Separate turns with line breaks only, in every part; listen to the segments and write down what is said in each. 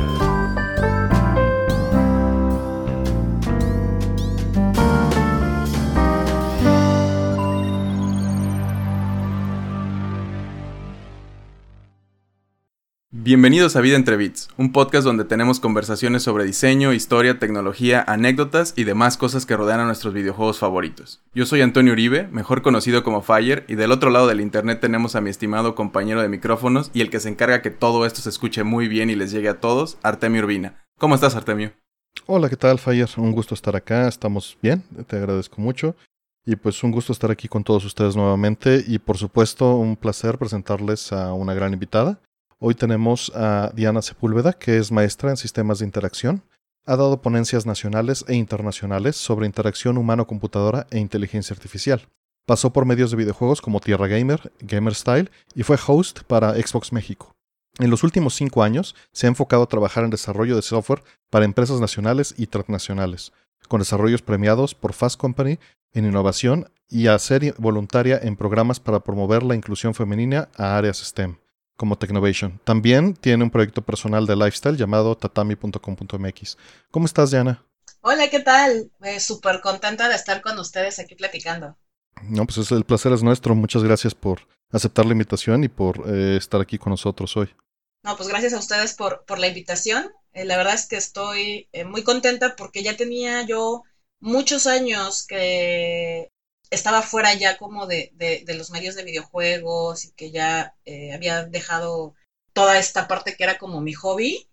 Bye. Bienvenidos a Vida entre Bits, un podcast donde tenemos conversaciones sobre diseño, historia, tecnología, anécdotas y demás cosas que rodean a nuestros videojuegos favoritos. Yo soy Antonio Uribe, mejor conocido como Fire, y del otro lado del internet tenemos a mi estimado compañero de micrófonos y el que se encarga que todo esto se escuche muy bien y les llegue a todos, Artemio Urbina. ¿Cómo estás, Artemio?
Hola, ¿qué tal, Fire? Un gusto estar acá, estamos bien, te agradezco mucho. Y pues un gusto estar aquí con todos ustedes nuevamente y por supuesto un placer presentarles a una gran invitada. Hoy tenemos a Diana Sepúlveda, que es maestra en sistemas de interacción. Ha dado ponencias nacionales e internacionales sobre interacción humano-computadora e inteligencia artificial. Pasó por medios de videojuegos como Tierra Gamer, Gamer Style y fue host para Xbox México. En los últimos cinco años se ha enfocado a trabajar en desarrollo de software para empresas nacionales y transnacionales, con desarrollos premiados por Fast Company en innovación y a ser voluntaria en programas para promover la inclusión femenina a áreas STEM como Technovation. También tiene un proyecto personal de lifestyle llamado tatami.com.mx. ¿Cómo estás, Diana?
Hola, ¿qué tal? Eh, Súper contenta de estar con ustedes aquí platicando.
No, pues el placer es nuestro. Muchas gracias por aceptar la invitación y por eh, estar aquí con nosotros hoy.
No, pues gracias a ustedes por, por la invitación. Eh, la verdad es que estoy muy contenta porque ya tenía yo muchos años que estaba fuera ya como de, de, los medios de videojuegos y que ya eh, había dejado toda esta parte que era como mi hobby,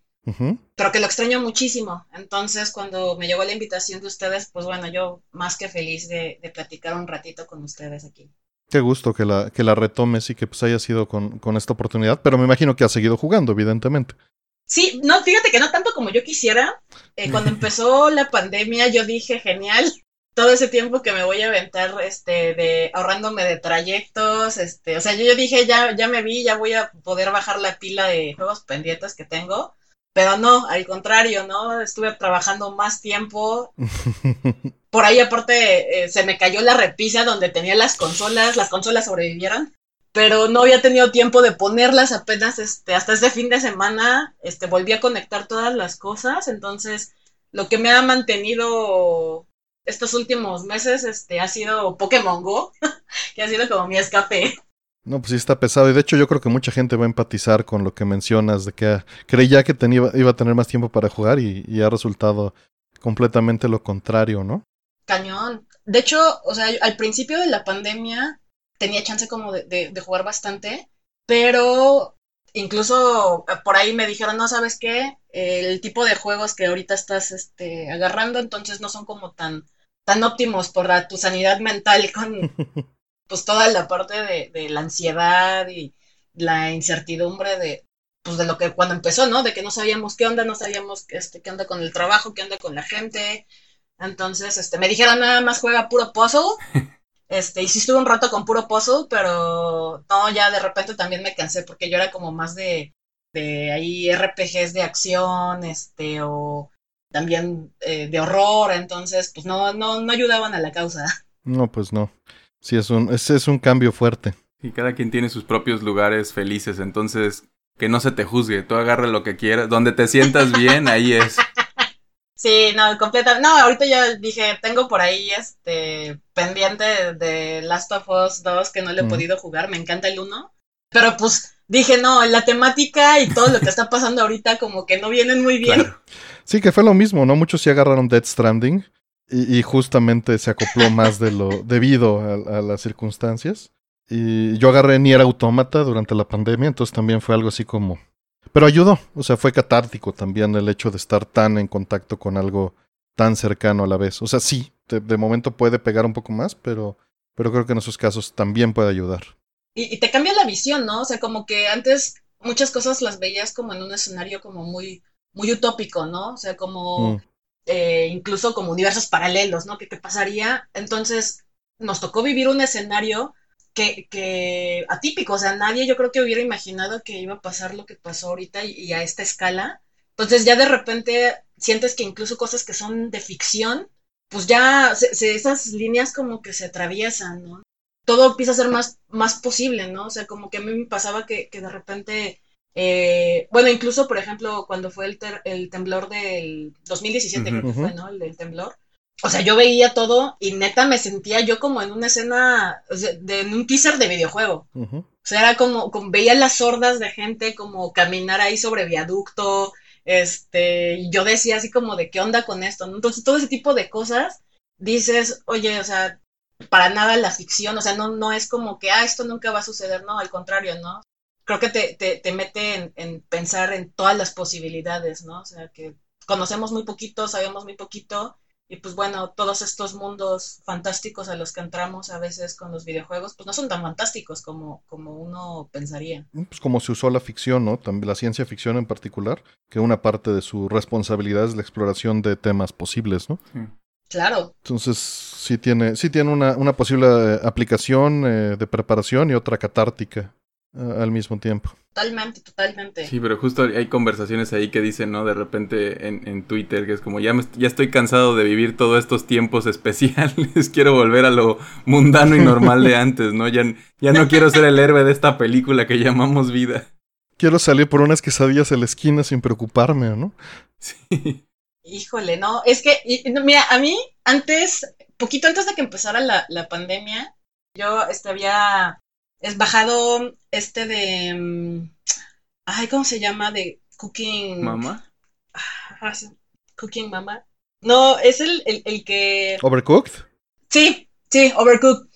pero que lo extraño muchísimo. Entonces, cuando me llegó la invitación de ustedes, pues bueno, yo más que feliz de, de platicar un ratito con ustedes aquí.
Qué gusto que la, que la retomes y que pues haya sido con, con esta oportunidad, pero me imagino que has seguido jugando, evidentemente.
Sí, no, fíjate que no tanto como yo quisiera. Eh, cuando empezó la pandemia, yo dije, genial, todo ese tiempo que me voy a aventar, este, de ahorrándome de trayectos, este, o sea, yo, yo dije, ya, ya me vi, ya voy a poder bajar la pila de juegos pendientes que tengo, pero no, al contrario, ¿no? Estuve trabajando más tiempo. Por ahí aparte eh, se me cayó la repisa donde tenía las consolas, las consolas sobrevivieron, pero no había tenido tiempo de ponerlas apenas, este, hasta este fin de semana, este, volví a conectar todas las cosas, entonces lo que me ha mantenido estos últimos meses este, ha sido Pokémon Go, que ha sido como mi escape.
No, pues sí está pesado. Y de hecho yo creo que mucha gente va a empatizar con lo que mencionas, de que creía que tenía, iba a tener más tiempo para jugar y, ha resultado completamente lo contrario, ¿no?
Cañón. De hecho, o sea, al principio de la pandemia tenía chance como de, de jugar bastante, pero incluso por ahí me dijeron, no sabes qué, el tipo de juegos que ahorita estás este, agarrando, entonces no son como tan tan óptimos por tu sanidad mental con pues toda la parte de, la ansiedad y la incertidumbre de pues de lo que cuando empezó, ¿no? De que no sabíamos qué onda, no sabíamos este, qué onda con el trabajo, qué onda con la gente. Entonces, este, me dijeron nada más juega puro puzzle. Este, y sí estuve un rato con puro puzzle, pero no, ya de repente también me cansé porque yo era como más de, de ahí RPGs de acción, este, o también eh, de horror, entonces pues no, no, no ayudaban a la causa.
No, pues no. Sí, es un, ese es un cambio fuerte.
Y cada quien tiene sus propios lugares felices, entonces que no se te juzgue, tú agarra lo que quieras, donde te sientas bien, ahí es.
Sí, no, completa. No, ahorita ya dije, tengo por ahí este pendiente de Last of Us 2 que no le he podido jugar, me encanta el 1. Pero pues dije, no, la temática y todo lo que está pasando ahorita como que no vienen muy bien.
Sí, que fue lo mismo, ¿no? Muchos sí agarraron Dead Stranding y, justamente se acopló más de lo debido a, las circunstancias. Y yo agarré Nier Automata durante la pandemia, entonces también fue algo así como... Pero ayudó, o sea, fue catártico también el hecho de estar tan en contacto con algo tan cercano a la vez. O sea, sí, de, momento puede pegar un poco más, pero, pero creo que en esos casos también puede ayudar.
y, te cambia la visión, ¿no? O sea, como que antes muchas cosas las veías como en un escenario como muy muy utópico, ¿no? O sea, como mm. eh, incluso como universos paralelos, ¿no? ¿Qué, pasaría? Entonces, nos tocó vivir un escenario que, que, atípico, o sea, nadie yo creo que hubiera imaginado que iba a pasar lo que pasó ahorita y, a esta escala. Entonces ya de repente sientes que incluso cosas que son de ficción, pues ya esas líneas como que se atraviesan, ¿no? Todo empieza a ser más, más posible, ¿no? O sea, como que a mí me pasaba que, que de repente Eh, bueno, incluso, por ejemplo, cuando fue el, el temblor del 2017, creo que fue, ¿no? El del temblor. O sea, yo veía todo y neta me sentía yo como en una escena, de, en un teaser de videojuego. O sea, era como, como, veía las hordas de gente como caminar ahí sobre viaducto, este, y yo decía así como de qué onda con esto, ¿no? Entonces, todo ese tipo de cosas, dices, oye, o sea, para nada la ficción, o sea, no, no es como que, ah, esto nunca va a suceder, no, al contrario, ¿no? Creo que te, te, te mete en, pensar en todas las posibilidades, ¿no? O sea, que conocemos muy poquito, sabemos muy poquito, y pues bueno, todos estos mundos fantásticos a los que entramos a veces con los videojuegos, pues no son tan fantásticos como, como uno pensaría.
Mm, pues como se usó la ficción, ¿no? También la ciencia ficción en particular, que una parte de su responsabilidad es la exploración de temas posibles, ¿no?
Claro.
Entonces, sí tiene, sí tiene una, una posible eh, aplicación eh, de preparación y otra catártica al mismo tiempo.
Totalmente, totalmente.
Sí, pero justo hay conversaciones ahí que dicen, ¿no? De repente en, en Twitter, que es como, ya, ya estoy cansado de vivir todos estos tiempos especiales, quiero volver a lo mundano y normal de antes, ¿no? Ya, ya no quiero ser el héroe de esta película que llamamos vida.
Quiero salir por unas quesadillas en la esquina sin preocuparme, ¿no?
Sí. Híjole, no, es que, mira, a mí antes, poquito antes de que empezara la, la pandemia, yo este, había es bajado este de. Mm, ay, ¿cómo se llama? De Cooking.
¿Mama?
Ah, cooking Mama. No, es el, el, que.
¿Overcooked?
Sí, sí, Overcooked.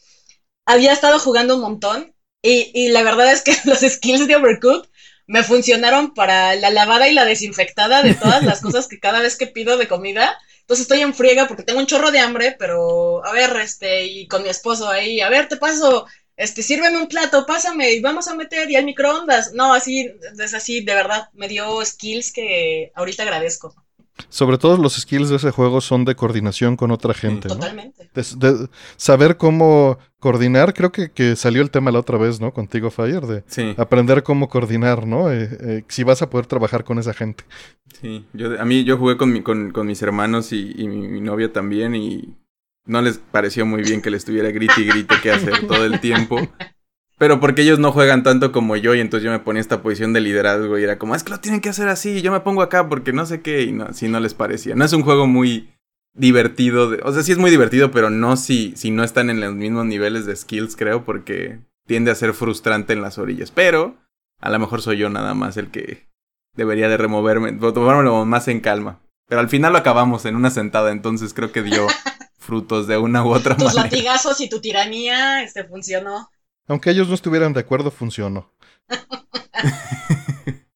Había estado jugando un montón. Y, y la verdad es que los skills de Overcooked me funcionaron para la lavada y la desinfectada de todas las cosas que cada vez que pido de comida. Entonces estoy en friega porque tengo un chorro de hambre, pero a ver, este, y con mi esposo ahí, a ver, te paso este, sírveme un plato, pásame y vamos a meter y al microondas. No, así, es así, de verdad, me dio skills que ahorita agradezco.
Sobre todo los skills de ese juego son de coordinación con otra gente.
Totalmente.
De, saber cómo coordinar, creo que, que, salió el tema la otra vez, ¿no? Contigo, Fire, de aprender cómo coordinar, ¿no? Eh, eh, si vas a poder trabajar con esa gente.
Sí, yo, a mí yo jugué con, mi, con, con mis hermanos y, y mi, mi novia también y no les pareció muy bien que le estuviera grite y grite qué hacer todo el tiempo. Pero porque ellos no juegan tanto como yo y entonces yo me ponía esta posición de liderazgo y era como, es que lo tienen que hacer así y yo me pongo acá porque no sé qué y no, si no les parecía. No es un juego muy divertido, o sea, sí es muy divertido, pero no si, si no están en los mismos niveles de skills, creo, porque tiende a ser frustrante en las orillas. Pero a lo mejor soy yo nada más el que debería de removerme, tomármelo más en calma. Pero al final lo acabamos en una sentada, entonces creo que dio frutos de una u otra
manera.
Tus
latigazos y tu tiranía, este, funcionó.
Aunque ellos no estuvieran de acuerdo, funcionó.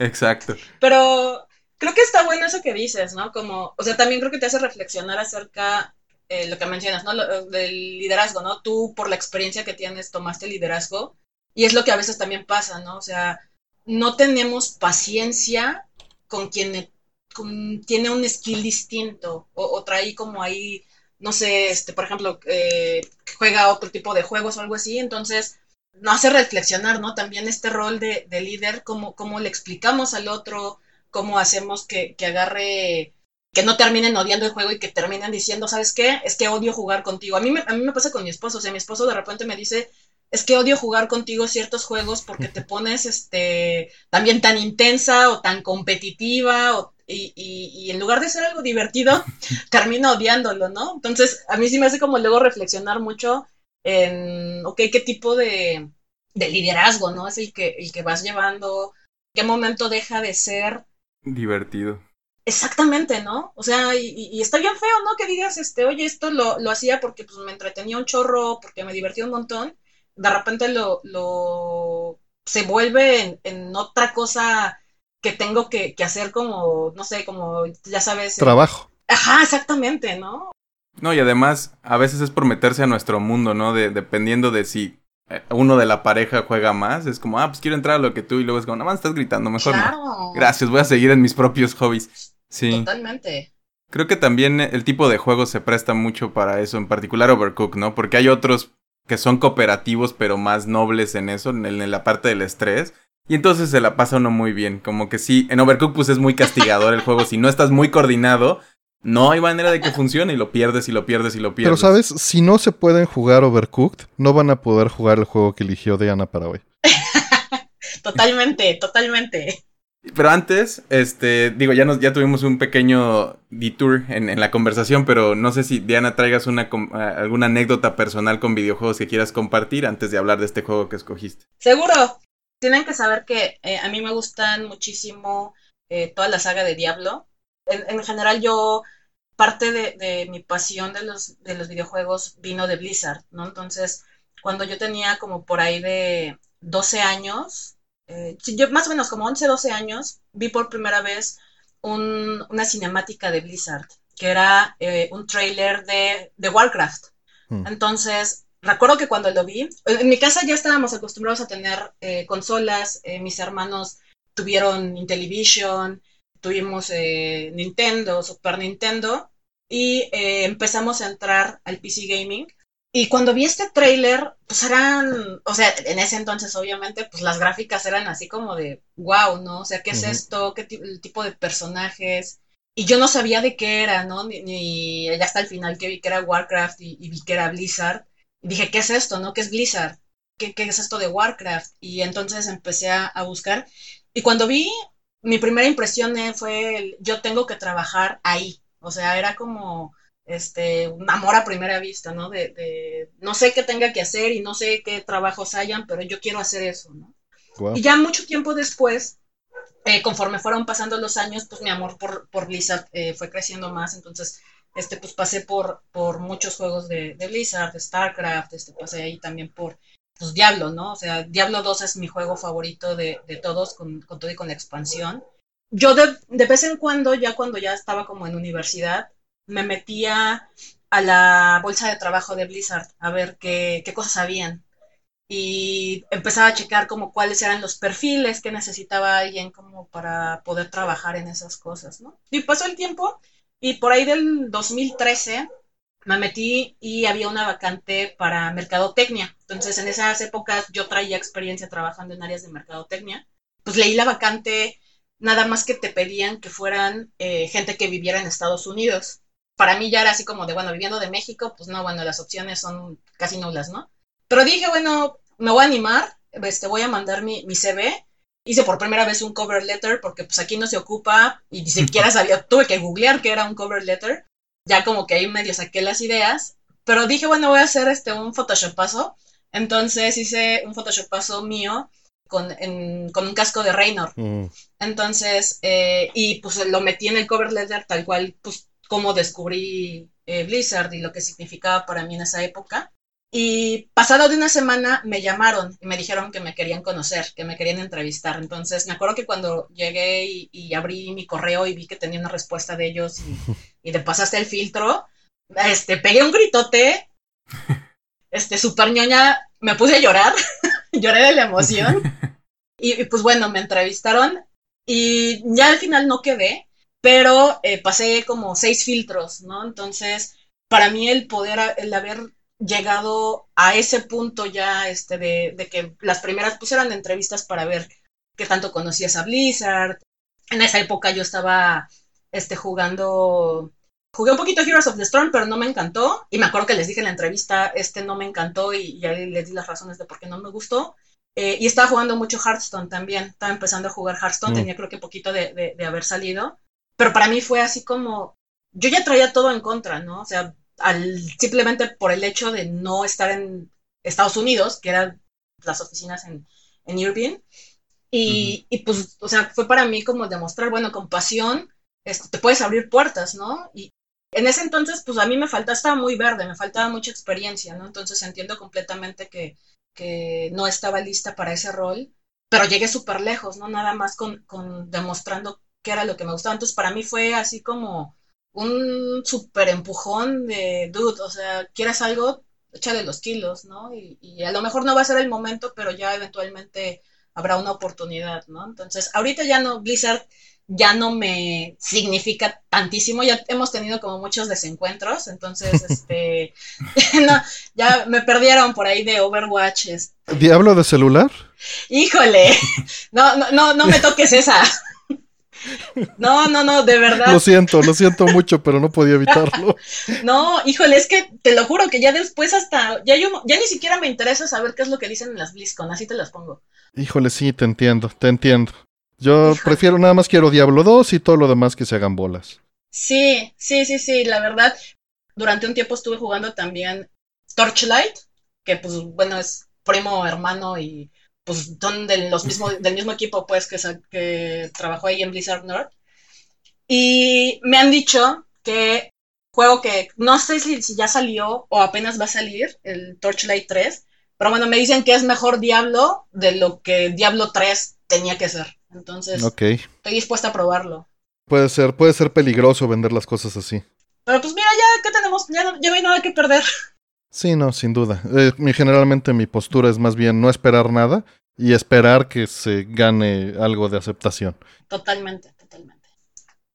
Exacto.
Pero creo que está bueno eso que dices, ¿no? Como, o sea, también creo que te hace reflexionar acerca eh, lo que mencionas, ¿no? del liderazgo, ¿no? Tú, por la experiencia que tienes, tomaste liderazgo. Y es lo que a veces también pasa, ¿no? O sea, no tenemos paciencia con quien tiene un skill distinto o, o trae como ahí no sé, este, por ejemplo, eh, juega otro tipo de juegos o algo así, entonces nos hace reflexionar, ¿no? También este rol de, líder, cómo, cómo, le explicamos al otro, cómo hacemos que, que, agarre, que no terminen odiando el juego y que terminen diciendo, ¿sabes qué? Es que odio jugar contigo. A mí, me, a mí me pasa con mi esposo, o sea, mi esposo de repente me dice, es que odio jugar contigo ciertos juegos porque te pones este también tan intensa o tan competitiva o y, en lugar de ser algo divertido, termino odiándolo, ¿no? Entonces, a mí sí me hace como luego reflexionar mucho en, ok, qué tipo de, liderazgo, ¿no? Es el que, el que vas llevando, qué momento deja de ser
divertido.
Exactamente, ¿no? O sea, y, está bien feo, ¿no? Que digas, este, oye, esto lo, lo hacía porque pues, me entretenía un chorro, porque me divertía un montón. De repente lo, lo se vuelve en, en otra cosa que tengo que, hacer como, no sé, como, ya sabes.
Eh, Trabajo.
Ajá, exactamente, ¿no?
No, y además, a veces es por meterse a nuestro mundo, ¿no? De, dependiendo de si eh, uno de la pareja juega más, es como, ah, pues quiero entrar a lo que tú, y luego es como, nada más estás gritando, mejor no. Gracias, voy a seguir en mis propios hobbies. Sí.
Totalmente.
Creo que también el tipo de juego se presta mucho para eso, en particular Overcook, ¿no? Porque hay otros que son cooperativos, pero más nobles en eso, en, en la parte del estrés. Y entonces se la pasa uno muy bien. Como que sí, en Overcooked pues es muy castigador el juego. Si no estás muy coordinado, no hay manera de que funcione y lo pierdes y lo pierdes y lo pierdes.
Pero sabes, si no se pueden jugar Overcooked, no van a poder jugar el juego que eligió Diana para hoy.
totalmente, totalmente.
Pero antes, este, digo, ya nos, ya tuvimos un pequeño detour en, la conversación, pero no sé si Diana traigas una alguna anécdota personal con videojuegos que quieras compartir antes de hablar de este juego que escogiste.
Seguro. Tienen que saber que eh, a mí me gustan muchísimo eh, toda la saga de Diablo. En, general, yo parte de, de, mi pasión de los, de los videojuegos vino de Blizzard, ¿no? Entonces, cuando yo tenía como por ahí de 12 años, eh, yo más o menos como 11, 12 años, vi por primera vez una cinemática de Blizzard, que era eh, un trailer de, de Warcraft. Hmm. Entonces, recuerdo que cuando lo vi, en mi casa ya estábamos acostumbrados a tener eh, consolas, mis hermanos tuvieron Intellivision, tuvimos Nintendo, Super Nintendo, y empezamos a entrar al PC Gaming y cuando vi este tráiler, pues eran, o sea, en ese entonces obviamente, pues las gráficas eran así como de, wow, ¿no? O sea, ¿qué es esto? ¿Qué el tipo de personajes? Y yo no sabía de qué era, ¿no? Ni, ya hasta el final que vi que era Warcraft y, vi que era Blizzard. Dije, ¿qué es esto, no? ¿Qué es Blizzard? ¿Qué, qué es esto de Warcraft? Y entonces empecé a, a buscar. Y cuando vi, mi primera impresión fue, el, yo tengo que trabajar ahí. O sea, era como este, un amor a primera vista, ¿no? De, no sé qué tenga que hacer y no sé qué trabajos hayan, pero yo quiero hacer eso, ¿no? Y ya mucho tiempo después, eh, conforme fueron pasando los años, pues mi amor por, por Blizzard eh, fue creciendo más, entonces, este, pues pasé por, por muchos juegos de, Blizzard, de StarCraft, este, pasé ahí también por, pues Diablo, ¿no? O sea, Diablo 2 es mi juego favorito de, todos, con, con, todo y con la expansión. Yo de, de vez en cuando, ya cuando ya estaba como en universidad, me metía a la bolsa de trabajo de Blizzard a ver qué, qué cosas habían. Y empezaba a checar como cuáles eran los perfiles que necesitaba alguien como para poder trabajar en esas cosas, ¿no? Y pasó el tiempo y por ahí del 2013 me metí y había una vacante para mercadotecnia. Entonces, en esas épocas yo traía experiencia trabajando en áreas de mercadotecnia. Pues leí la vacante, nada más que te pedían que fueran eh, gente que viviera en Estados Unidos para mí ya era así como de, bueno, viviendo de México, pues no, bueno, las opciones son casi nulas, ¿no? Pero dije, bueno, me voy a animar, este, voy a mandar mi, mi CV. Hice por primera vez un cover letter porque pues aquí no se ocupa y ni siquiera sabía, tuve que googlear que era un cover letter. Ya como que ahí medio saqué las ideas, pero dije, bueno, voy a hacer este un photoshopazo. Entonces hice un photoshopazo mío con, con un casco de Raynor. Mm. Entonces, eh, y pues lo metí en el cover letter tal cual, pues cómo descubrí eh, Blizzard y lo que significaba para mí en esa época. Y pasado de una semana me llamaron y me dijeron que me querían conocer, que me querían entrevistar. Entonces me acuerdo que cuando llegué y, abrí mi correo y vi que tenía una respuesta de ellos y, de pasaste el filtro, este, pegué un gritote, este, super ñoña, me puse a llorar, lloré de la emoción. Y, y pues bueno, me entrevistaron y ya al final no quedé, pero eh, pasé como seis filtros, ¿no? Entonces, para mí el poder, el haber llegado a ese punto ya, este, de, de que las primeras pusieran entrevistas para ver qué tanto conocías a Blizzard. En esa época yo estaba, este, jugando, jugué un poquito Heroes of the Storm, pero no me encantó. Y me acuerdo que les dije en la entrevista, este no me encantó y ya les di las razones de por qué no me gustó. Eh, y estaba jugando mucho Hearthstone también. Estaba empezando a jugar Hearthstone, mm. tenía creo que poquito de, de haber salido. Pero para mí fue así como, yo ya traía todo en contra, ¿no? O sea, al, simplemente por el hecho de no estar en Estados Unidos, que eran las oficinas en, en Irving. Y, y, pues, o sea, fue para mí como demostrar, bueno, con pasión, esto, te puedes abrir puertas, ¿no? Y en ese entonces, pues a mí me faltaba, estaba muy verde, me faltaba mucha experiencia, ¿no? Entonces entiendo completamente que, que no estaba lista para ese rol, pero llegué súper lejos, ¿no? Nada más con, con demostrando que era lo que me gustaba. Entonces, para mí fue así como un súper empujón de, dude, o sea, quieres algo, échale los kilos, ¿no? Y, a lo mejor no va a ser el momento, pero ya eventualmente habrá una oportunidad, ¿no? Entonces, ahorita ya no, Blizzard ya no me significa tantísimo, ya hemos tenido como muchos desencuentros, entonces, este, no, ya me perdieron por ahí de Overwatch.
¿Diablo de celular?
Híjole, no, no, no, no me toques esa. No, no, no, de verdad.
Lo siento, lo siento mucho, pero no podía evitarlo.
no, híjole, es que te lo juro que ya después hasta, ya yo, ya ni siquiera me interesa saber qué es lo que dicen en las BlizzCon, así te las pongo.
Híjole, sí, te entiendo, te entiendo. Yo prefiero, nada más quiero Diablo 2 y todo lo demás que se hagan bolas.
Sí, sí, sí, sí, la verdad, durante un tiempo estuve jugando también Torchlight, que pues bueno, es primo, hermano y pues son del, los mismos, del mismo equipo pues que, que trabajó ahí en Blizzard North. Y me han dicho que juego que no sé si, ya salió o apenas va a salir, el Torchlight 3, pero bueno, me dicen que es mejor Diablo de lo que Diablo 3 tenía que ser. Entonces, estoy dispuesta a probarlo.
Puede ser, puede ser peligroso vender las cosas así.
Pero pues mira, ya, ¿qué tenemos? Ya no, ya no hay nada que perder.
Sí, no, sin duda. Eh, generalmente mi postura es más bien no esperar nada y esperar que se gane algo de aceptación.
Totalmente, totalmente.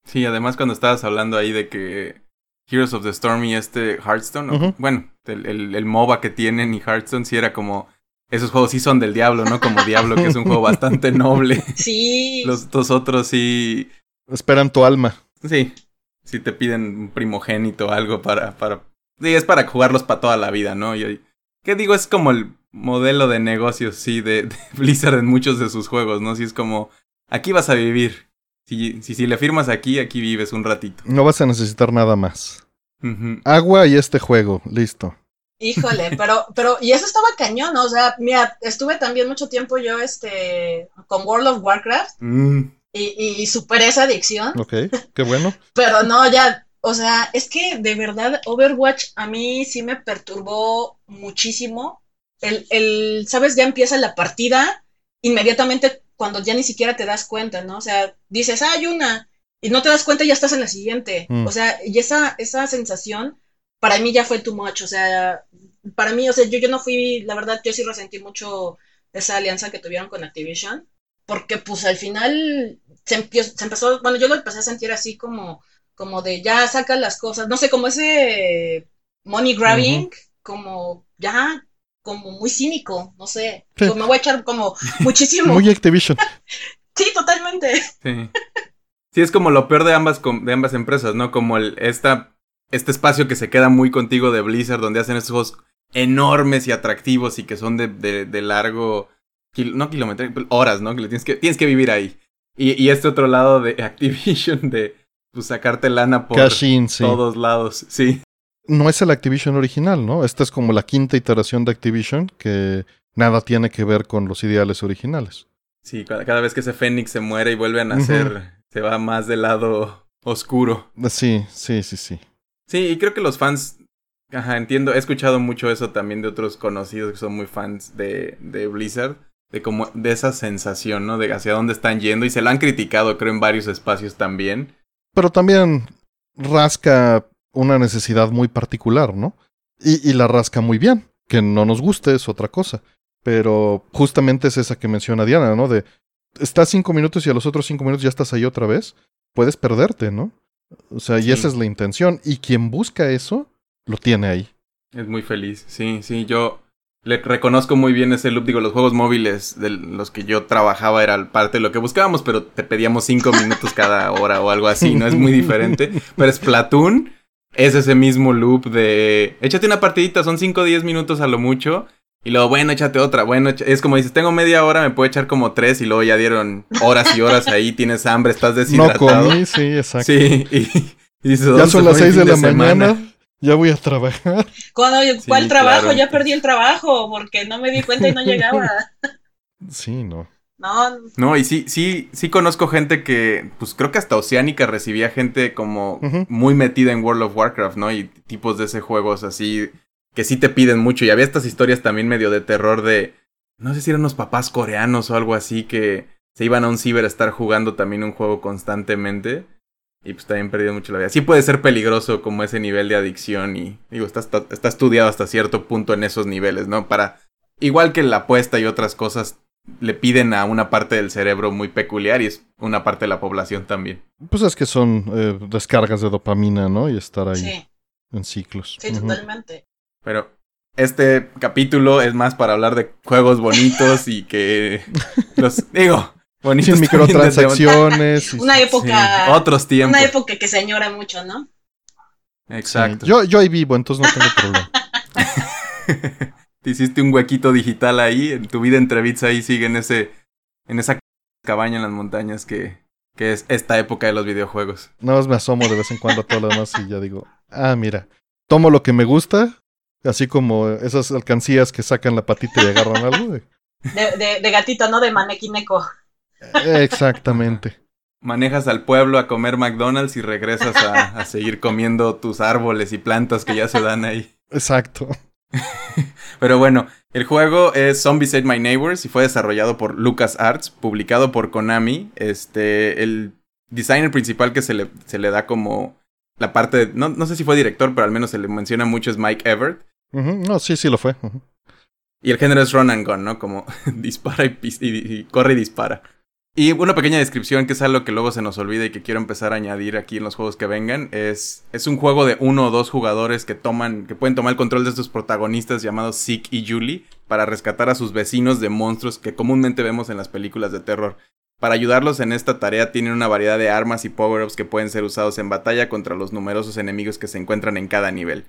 Sí, además cuando estabas hablando ahí de que Heroes of the Storm y este Hearthstone, bueno, el, el, MOBA que tienen y Hearthstone sí era como... Esos juegos sí son del diablo, ¿no? Como Diablo, que es un juego bastante noble.
Sí.
Los dos otros sí...
Esperan tu alma.
Sí. Si te piden un primogénito o algo para, para Sí, es para jugarlos para toda la vida, ¿no? Y, ¿Qué digo? Es como el modelo de negocios, sí, de, Blizzard en muchos de sus juegos, ¿no? Si es como, aquí vas a vivir. Si, si, si, le firmas aquí, aquí vives un ratito.
No vas a necesitar nada más. Agua y este juego, listo.
Híjole, pero, pero, y eso estaba cañón, ¿no? O sea, mira, estuve también mucho tiempo yo, este, con World of Warcraft. Mm. Y, y superé esa adicción.
Ok, qué bueno.
pero no, ya, o sea, es que de verdad Overwatch a mí sí me perturbó muchísimo. El, el, ¿sabes? Ya empieza la partida inmediatamente cuando ya ni siquiera te das cuenta, ¿no? O sea, dices, ah, hay una, y no te das cuenta y ya estás en la siguiente. Mm. O sea, y esa, esa sensación para mí ya fue too much. O sea, para mí, o sea, yo, yo no fui, la verdad, yo sí resentí mucho esa alianza que tuvieron con Activision, porque pues al final se, se empezó, bueno, yo lo empecé a sentir así como como de ya saca las cosas, no sé, como ese money grabbing, como ya, como muy cínico, no sé, me voy a echar como muchísimo.
muy Activision.
sí, totalmente.
Sí. Sí, es como lo peor de ambas, de ambas empresas, ¿no? Como el, esta, este espacio que se queda muy contigo de Blizzard, donde hacen estos juegos enormes y atractivos y que son de, de, largo, no kilómetros, horas, ¿no? Que tienes que, tienes que vivir ahí. Y, y este otro lado de Activision, de pues sacarte lana por todos lados, sí.
No es el Activision original, ¿no? Esta es como la quinta iteración de Activision que nada tiene que ver con los ideales originales.
Sí, cada, vez que ese Fénix se muere y vuelve a nacer, se va más del lado oscuro.
Sí, sí, sí, sí.
Sí, y creo que los fans, ajá, entiendo, he escuchado mucho eso también de otros conocidos que son muy fans de, de Blizzard, de como de esa sensación, ¿no? De hacia dónde están yendo y se lo han criticado, creo, en varios espacios también
pero también rasca una necesidad muy particular, ¿no? Y, la rasca muy bien. Que no nos guste es otra cosa. Pero justamente es esa que menciona Diana, ¿no? De estás cinco minutos y a los otros cinco minutos ya estás ahí otra vez. Puedes perderte, ¿no? O sea, y esa es la intención. Y quien busca eso, lo tiene ahí.
Es muy feliz, sí, sí. Yo le reconozco muy bien ese loop. Digo, los juegos móviles de los que yo trabajaba era parte de lo que buscábamos, pero te pedíamos cinco minutos cada hora o algo así, ¿no? Es muy diferente. Pero Splatoon es ese mismo loop de échate una partidita, son cinco o diez minutos a lo mucho. Y luego, bueno, échate otra. Bueno, es como dices, tengo media hora, me puedo echar como tres y luego ya dieron horas y horas ahí, tienes hambre, estás deshidratado.
No comí, sí, exacto.
Sí, y,
ya son las seis de la mañana ya voy a trabajar.
¿Cuál trabajo? Ya perdí el trabajo porque no me di cuenta y no llegaba.
Sí, no.
No.
No, y sí, sí, sí conozco gente que, pues creo que hasta Oceánica recibía gente como muy metida en World of Warcraft, ¿no? Y tipos de ese juegos así que sí te piden mucho. Y había estas historias también medio de terror de, no sé si eran unos papás coreanos o algo así que se iban a un ciber a estar jugando también un juego constantemente. Y pues también perdido mucho la vida. Sí puede ser peligroso como ese nivel de adicción y digo, está, está, estudiado hasta cierto punto en esos niveles, ¿no? Para, igual que la apuesta y otras cosas, le piden a una parte del cerebro muy peculiar y es una parte de la población también.
Pues es que son eh, descargas de dopamina, ¿no? Y estar ahí en ciclos.
Sí, totalmente.
Pero este capítulo es más para hablar de juegos bonitos y que los digo,
Sin microtransacciones. y-
Una
Sí,
época.
Otros tiempos.
Una época que se añora mucho, ¿no?
Exacto.
Yo, yo ahí vivo, entonces no tengo problema.
Te hiciste un huequito digital ahí, en tu vida entre bits ahí sigue en ese, en esa cabaña en las montañas que, que es esta época de los videojuegos.
Nada más me asomo de vez en cuando a todo lo demás y ya digo, ah, mira, tomo lo que me gusta, así como esas alcancías que sacan la patita y agarran algo.
De, de, de gatito, ¿no? De manequineco.
Exactamente.
Manejas al pueblo a comer McDonald's y regresas a, a seguir comiendo tus árboles y plantas que ya se dan ahí.
Exacto.
Pero bueno, el juego es Zombies Ate My Neighbors y fue desarrollado por LucasArts, publicado por Konami. Este, el designer principal que se le, se le da como la parte, de- no, no sé si fue director, pero al menos se le menciona mucho es Mike Everett.
No, sí, sí lo fue.
Y el género es run and gun, ¿no? Como dispara y- y corre y dispara. Y una pequeña descripción que es algo que luego se nos olvida y que quiero empezar a añadir aquí en los juegos que vengan. Es, es un juego de uno o dos jugadores que toman, que pueden tomar el control de estos protagonistas llamados Zeke y Julie para rescatar a sus vecinos de monstruos que comúnmente vemos en las películas de terror. Para ayudarlos en esta tarea tienen una variedad de armas y power-ups que pueden ser usados en batalla contra los numerosos enemigos que se encuentran en cada nivel.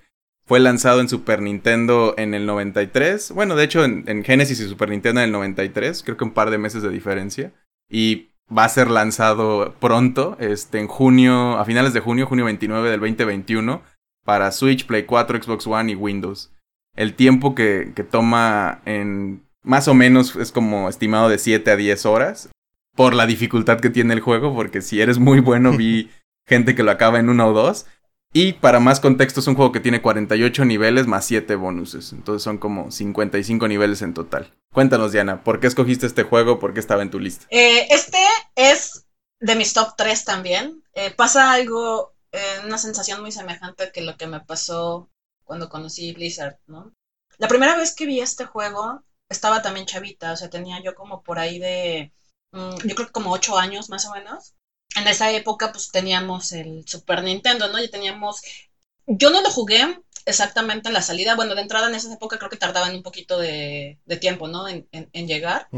Fue lanzado en Super Nintendo en el 93. Bueno, de hecho en, en Genesis y Super Nintendo en el 93. Creo que un par de meses de diferencia. Y va a ser lanzado pronto, este, en junio, a finales de junio, junio 29 del 2021, para Switch, Play 4, Xbox One y Windows. El tiempo que, que toma en más o menos es como estimado de 7 a 10 horas. Por la dificultad que tiene el juego, porque si eres muy bueno, vi gente que lo acaba en uno o dos. Y para más contexto, es un juego que tiene 48 niveles más 7 bonuses. Entonces son como 55 niveles en total. Cuéntanos, Diana, ¿por qué escogiste este juego? ¿Por qué estaba en tu lista?
Eh, este es de mis top 3 también. Eh, pasa algo, eh, una sensación muy semejante que lo que me pasó cuando conocí Blizzard, ¿no? La primera vez que vi este juego estaba también chavita, o sea, tenía yo como por ahí de, mm, yo creo que como 8 años más o menos. En esa época pues teníamos el Super Nintendo, ¿no? Y teníamos, yo no lo jugué exactamente en la salida, bueno, de entrada en esa época creo que tardaban un poquito de, de tiempo, ¿no? En, en- en llegar.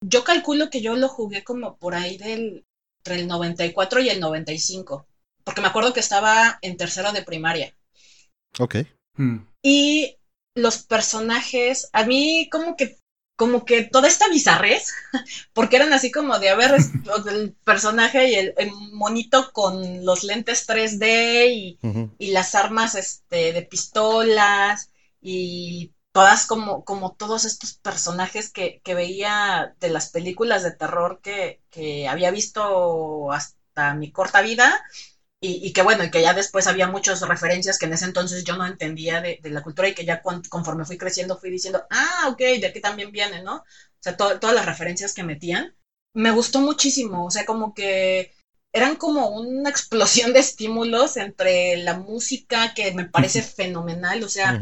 Yo calculo que yo lo jugué como por ahí del entre el 94 y el 95, porque me acuerdo que estaba en tercero de primaria.
Ok.
Hmm.
Y los personajes, a mí como que como que toda esta bizarrez, porque eran así como de, a ver, es- el personaje y el, el monito con los lentes 3D y, y las armas este, de pistolas y todas como, como todos estos personajes que, que veía de las películas de terror que, que había visto hasta mi corta vida y, y que bueno, y que ya después había muchas referencias que en ese entonces yo no entendía de, de la cultura y que ya conforme fui creciendo fui diciendo, ah, ok, de aquí también viene, ¿no? O sea, to- todas las referencias que metían. Me gustó muchísimo, o sea, como que eran como una explosión de estímulos entre la música que me parece fenomenal, o sea,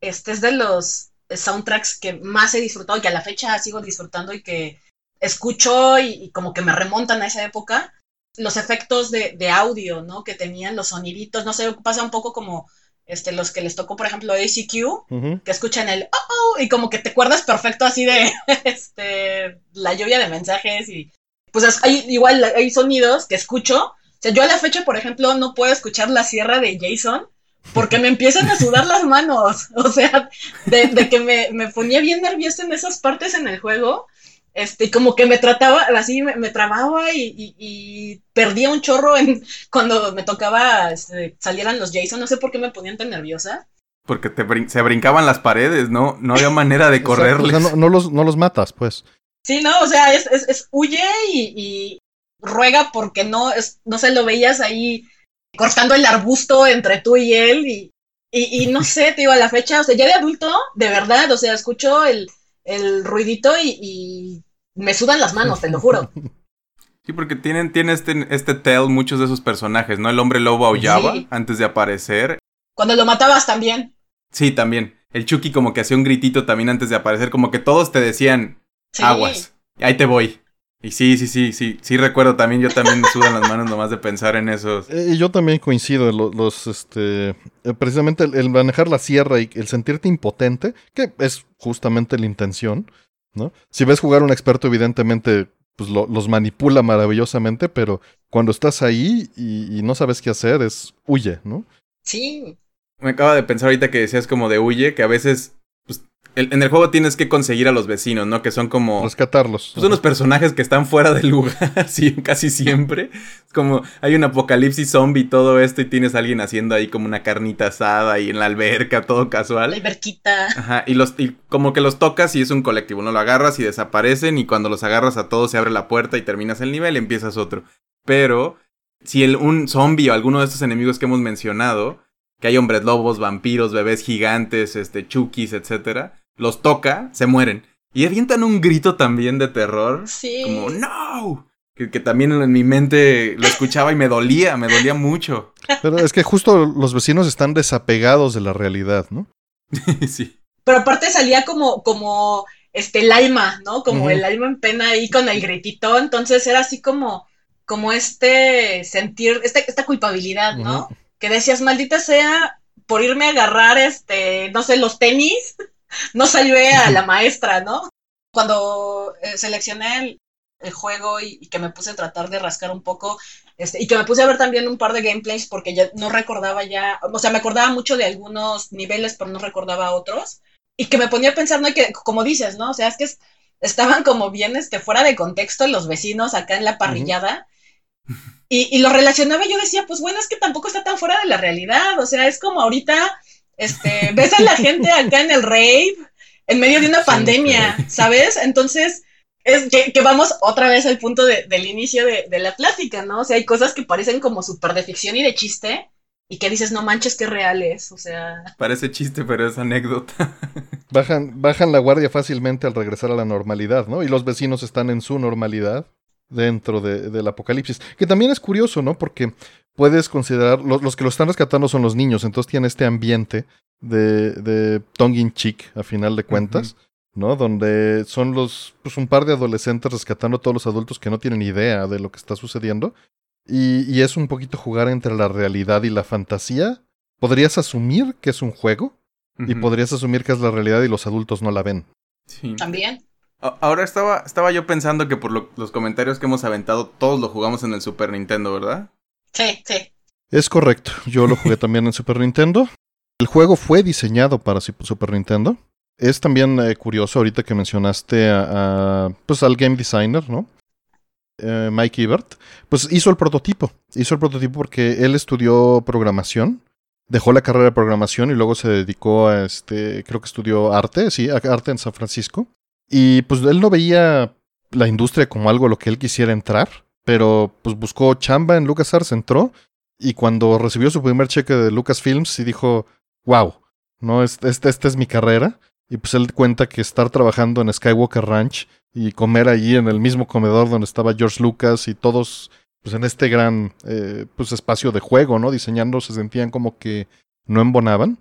este es de los soundtracks que más he disfrutado y que a la fecha sigo disfrutando y que escucho y, y como que me remontan a esa época. Los efectos de, de audio, ¿no? Que tenían los soniditos, no sé, pasa un poco como este, los que les tocó, por ejemplo, ACQ, que escuchan el oh, oh, y como que te acuerdas perfecto así de este, la lluvia de mensajes y pues es- hay igual hay sonidos que escucho. O sea, yo a la fecha, por ejemplo, no puedo escuchar la sierra de Jason porque me empiezan a sudar las manos. O sea, de, de que me, me ponía bien nerviosa en esas partes en el juego. Este, como que me trataba, así me, me trababa y, y- y perdía un chorro en cuando me tocaba este, salieran los Jason. No sé por qué me ponían tan nerviosa.
Porque te brin- se brincaban las paredes, ¿no? No había manera de
Exacto, o
correrles.
sea, no, no los, no los matas, pues.
Sí, no, o sea, es, es, es huye y, y ruega porque no, es, no se lo veías ahí cortando el arbusto entre tú y él y, y, y no sé, te digo, a la fecha, o sea, ya de adulto, de verdad, o sea, escucho el, el ruidito y, y me sudan las manos, te lo juro.
Sí, porque tienen, tiene este, este tell muchos de esos personajes, ¿no? El hombre lobo aullaba
Sí.
antes de aparecer.
Cuando lo matabas también.
Sí, también. El Chucky como que hacía un gritito también antes de aparecer, como que todos te decían
Sí.
aguas. Ahí te voy. Y sí, sí, sí, sí, sí recuerdo también, yo también me sudan las manos nomás de pensar en esos.
Eh, Y yo también coincido, lo- los, este, eh, precisamente el, el manejar la sierra y el sentirte impotente, que es justamente la intención, ¿no? Si ves jugar a un experto, evidentemente pues los manipula maravillosamente, pero cuando estás ahí y, y, no sabes qué hacer, es huye, ¿no?
Sí.
Me acaba de pensar ahorita que decías como de huye, que a veces en el juego tienes que conseguir a los vecinos, ¿no? Que son como...
Rescatarlos.
Son unos personajes que están fuera del lugar, sí, casi siempre. Es como hay un apocalipsis zombie y todo esto y tienes a alguien haciendo ahí como una carnita asada y en la alberca, todo casual.
La alberquita.
Ajá, y, los, y como que los tocas y es un colectivo, ¿no? Lo agarras y desaparecen y cuando los agarras a todos se abre la puerta y terminas el nivel y empiezas otro. Pero si el, un zombie o alguno de estos enemigos que hemos mencionado, que hay hombres lobos, vampiros, bebés gigantes, este, chukis, etcétera los toca, se mueren. Y avientan un grito también de terror.
Sí.
Como, ¡No! Que, que, también en mi mente lo escuchaba y me dolía, me dolía mucho.
Pero es que justo los vecinos están desapegados de la realidad, ¿no?
sí.
Pero aparte salía como, como, este, el alma, ¿no? Como el alma en pena ahí con el gritito. Entonces era así como, como este sentir, este, esta culpabilidad, ¿no? Que decías, maldita sea, por irme a agarrar, este, no sé, los tenis no salvé a la maestra, ¿no? Cuando eh, seleccioné el, juego y, que me puse a tratar de rascar un poco, este, y que me puse a ver también un par de gameplays porque ya no recordaba ya, o sea, me acordaba mucho de algunos niveles, pero no recordaba otros, y que me ponía a pensar, ¿no? que, como dices, ¿no? O sea, es que estaban como bien este, fuera de contexto los vecinos acá en la parrillada. y, y, lo relacionaba y yo decía, pues bueno, es que tampoco está tan fuera de la realidad. O sea, es como ahorita este, ves a la gente acá en el rave, en medio de una pandemia, ¿sabes? Entonces, es que, vamos otra vez al punto del inicio de, la plática, ¿no? O sea, hay cosas que parecen como súper de ficción y de chiste, y que dices, no manches, que reales, o sea...
Parece chiste, pero es anécdota.
bajan, bajan la guardia fácilmente al regresar a la normalidad, ¿no? Y los vecinos están en su normalidad dentro de, del apocalipsis. Que también es curioso, ¿no? Porque puedes considerar, los, que lo están rescatando son los niños, entonces tiene este ambiente de, de tongue cheek, a final de cuentas, ¿no? Donde son los, pues un par de adolescentes rescatando a todos los adultos que no tienen idea de lo que está sucediendo. Y, y es un poquito jugar entre la realidad y la fantasía. Podrías asumir que es un juego y podrías asumir que es la realidad y los adultos no la ven.
Sí. También.
Ahora estaba, estaba yo pensando que por los comentarios que hemos aventado, todos lo jugamos en el Super Nintendo, ¿verdad?
Sí, sí.
Es correcto. Yo lo jugué también en Super Nintendo. El juego fue diseñado para Super Nintendo. Es también eh, curioso ahorita que mencionaste a, pues al game designer, ¿no? Eh, Mike Ebert. Pues hizo el prototipo. Hizo el prototipo porque él estudió programación. Dejó la carrera de programación y luego se dedicó a este, creo que estudió arte, sí, arte en San Francisco. Y pues él no veía la industria como algo a lo que él quisiera entrar pero pues buscó chamba en LucasArts, entró y cuando recibió su primer cheque de Lucasfilms sí dijo, wow, no, esta este, este es mi carrera. Y pues él cuenta que estar trabajando en Skywalker Ranch y comer allí en el mismo comedor donde estaba George Lucas y todos pues en este gran eh, pues espacio de juego, ¿no? Diseñando se sentían como que no embonaban.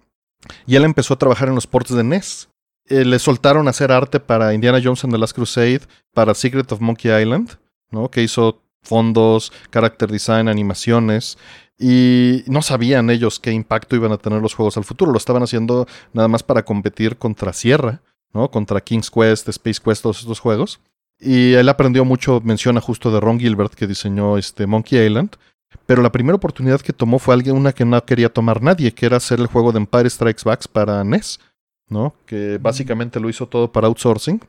Y él empezó a trabajar en los ports de NES. Eh, le soltaron hacer arte para Indiana Jones and the Last Crusade, para Secret of Monkey Island, ¿no? Que hizo fondos, character design, animaciones. Y no sabían ellos qué impacto iban a tener los juegos al futuro. Lo estaban haciendo nada más para competir contra Sierra, ¿no? Contra King's Quest, Space Quest, todos estos juegos. Y él aprendió mucho, menciona justo de Ron Gilbert, que diseñó este Monkey Island. Pero la primera oportunidad que tomó fue alguien, una que no quería tomar nadie, que era hacer el juego de Empire Strikes Back para NES, ¿no? Que básicamente lo hizo todo para outsourcing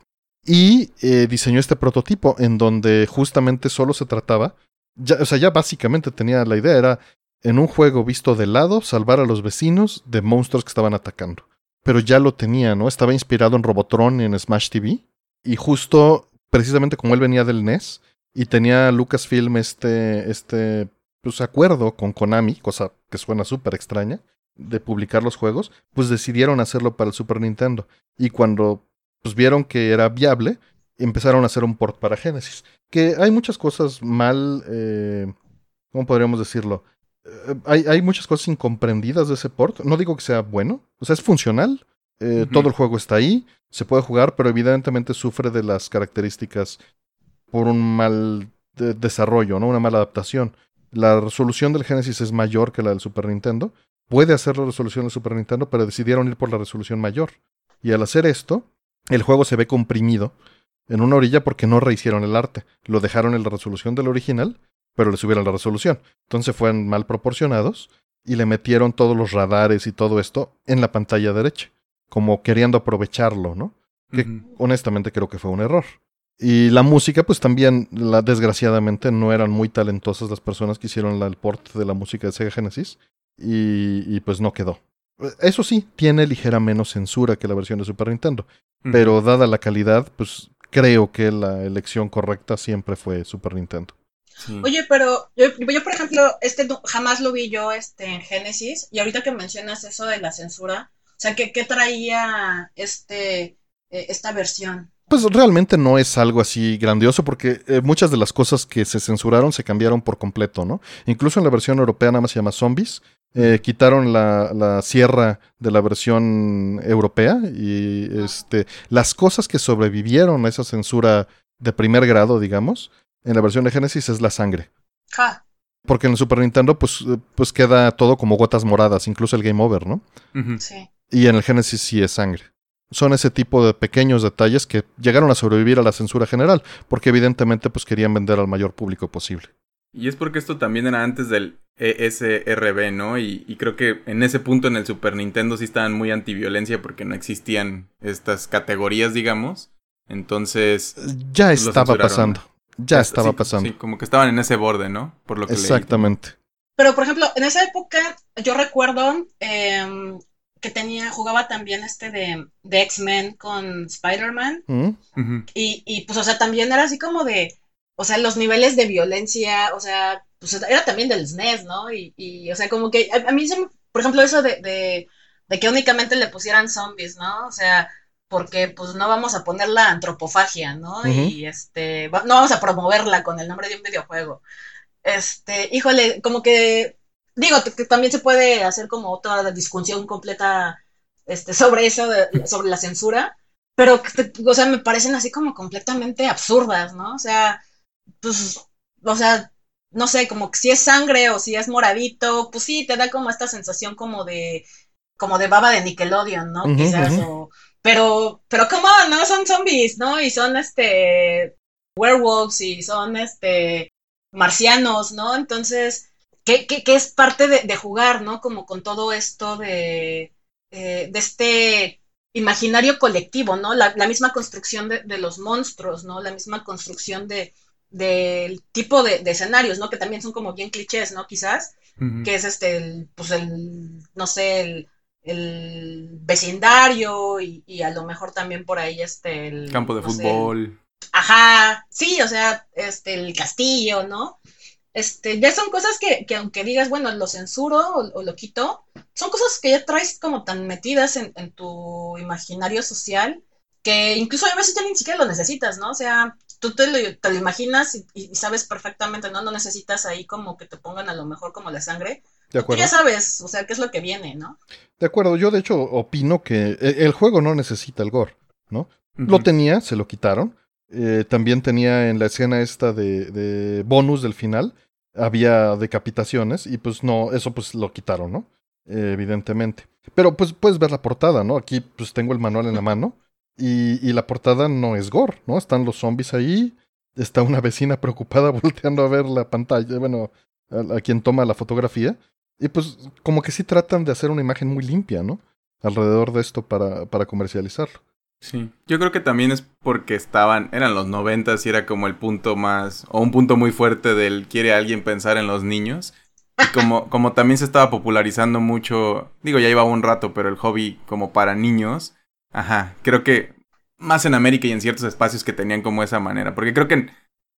y eh, diseñó este prototipo en donde justamente solo se trataba, ya, o sea, ya básicamente tenía la idea, era en un juego visto de lado, salvar a los vecinos de monstruos que estaban atacando. Pero ya lo tenía, ¿no? Estaba inspirado en Robotron y en Smash TV. Y justo, precisamente como él venía del NES, y tenía Lucasfilm este, este pues, acuerdo con Konami, cosa que suena súper extraña, de publicar los juegos, pues decidieron hacerlo para el Super Nintendo. Y cuando pues vieron que era viable empezaron a hacer un port para Genesis. Que hay muchas cosas mal, eh, ¿cómo podríamos decirlo? Eh, hay, hay, muchas cosas incomprendidas de ese port. No digo que sea bueno, o sea, es funcional. Eh, todo el juego está ahí, se puede jugar, pero evidentemente sufre de las características por un mal desarrollo, ¿no? Una mala adaptación. La resolución del Genesis es mayor que la del Super Nintendo. Puede hacer la resolución del Super Nintendo, pero decidieron ir por la resolución mayor. Y al hacer esto, el juego se ve comprimido en una orilla porque no rehicieron el arte. Lo dejaron en la resolución del original, pero le subieron la resolución. Entonces fueron mal proporcionados y le metieron todos los radares y todo esto en la pantalla derecha, como queriendo aprovecharlo, ¿no? Que honestamente creo que fue un error. Y la música, pues también, la, desgraciadamente, no eran muy talentosas las personas que hicieron la, el port de la música de Sega Genesis. Y, y pues no quedó. Eso sí, tiene ligera menos censura que la versión de Super Nintendo. Pero dada la calidad, pues creo que la elección correcta siempre fue Super Nintendo.
Sí.
Oye, pero yo, yo, por ejemplo, este jamás lo vi yo este, en Genesis, y ahorita que mencionas eso de la censura, o sea, ¿qué, qué traía este, eh, esta versión?
Pues realmente no es algo así grandioso porque eh, muchas de las cosas que se censuraron se cambiaron por completo, ¿no? Incluso en la versión europea nada más se llama Zombies. Eh, quitaron la, la sierra de la versión europea y este, las cosas que sobrevivieron a esa censura de primer grado, digamos, en la versión de Genesis es la sangre. Porque en el Super Nintendo pues, eh, pues queda todo como gotas moradas, incluso el Game Over, ¿no?
Sí.
Y en el Genesis sí es sangre. Son ese tipo de pequeños detalles que llegaron a sobrevivir a la censura general, porque evidentemente pues querían vender al mayor público posible.
Y es porque esto también era antes del ESRB, ¿no? Y, y creo que en ese punto en el Super Nintendo sí estaban muy antiviolencia porque no existían estas categorías, digamos. Entonces...
Ya estaba pasando. Ya
sí,
estaba pasando.
Sí, como que estaban en ese borde, ¿no? Por lo que leí.
Exactamente.
Pero, por ejemplo, en esa época yo recuerdo em, que tenía, jugaba también este de, de X-Men con Spider-Man,
¿Mm?
Y, y pues, o sea, también era así como de, o sea, los niveles de violencia, o sea, pues era también del SNES, ¿no? Y, y o sea, como que a, a mí, se me- por ejemplo, eso de, de, de que únicamente le pusieran zombies, ¿no? O sea, porque pues no vamos a poner la antropofagia, ¿no? Y este, va- no vamos a promoverla con el nombre de un videojuego. Este, híjole, como que, digo, que también se puede hacer como otra discusión completa, este, sobre eso, de- sobre la censura, pero, o sea, me parecen así como completamente absurdas, ¿no? O sea, pues, o sea, no sé, como que si es sangre o si es moradito, pues sí, te da como esta sensación como de, como de baba de Nickelodeon, ¿no? Quizás, o, pero, pero cómo, ¿no? Son zombies, ¿no? Y son, este, werewolves y son, este, marcianos, ¿no? Entonces, que, que, que es parte de, de jugar, ¿no? Como con todo esto de, eh, de este imaginario colectivo, ¿no? La, la misma construcción de, de los monstruos, ¿no? La misma construcción de del tipo de, de escenarios, ¿no? Que también son como bien clichés, ¿no? Quizás, que es este, el, pues el, no sé, el, el vecindario y, y a lo mejor también por ahí este, el...
Campo de
no sé, el-
fútbol.
Ajá, sí, o sea, este, el castillo, ¿no? Este, ya son cosas que, que aunque digas, bueno, lo censuro o, o lo quito, son cosas que ya traes como tan metidas en, en tu imaginario social que incluso a veces ya ni siquiera lo necesitas, ¿no? O sea, tú te lo, te lo imaginas y, y sabes perfectamente, ¿no? No necesitas ahí como que te pongan a lo mejor como la sangre.
De
Tú
acuerdo.
ya sabes, o sea, qué es lo que viene, ¿no?
De acuerdo. Yo de hecho opino que e- el juego no necesita el gore, ¿no? Lo tenía, se lo quitaron. Eh, también tenía en la escena esta de, de bonus del final, había decapitaciones y pues no, eso pues lo quitaron, ¿no? Eh, evidentemente. Pero pues puedes ver la portada, ¿no? Aquí pues tengo el manual en la mano y, y la portada no es gore, ¿no? Están los zombies ahí, está una vecina preocupada volteando a ver la pantalla, bueno, a, quien toma la fotografía. Y pues como que sí tratan de hacer una imagen muy limpia, ¿no? Alrededor de esto para, para comercializarlo.
Sí, yo creo que también es porque estaban, eran los noventas y era como el punto más, o un punto muy fuerte del quiere alguien pensar en los niños. Y como, como también se estaba popularizando mucho, digo, ya llevaba un rato, pero el hobby como para niños, ajá, creo que más en América y en ciertos espacios que tenían como esa manera, porque creo que en,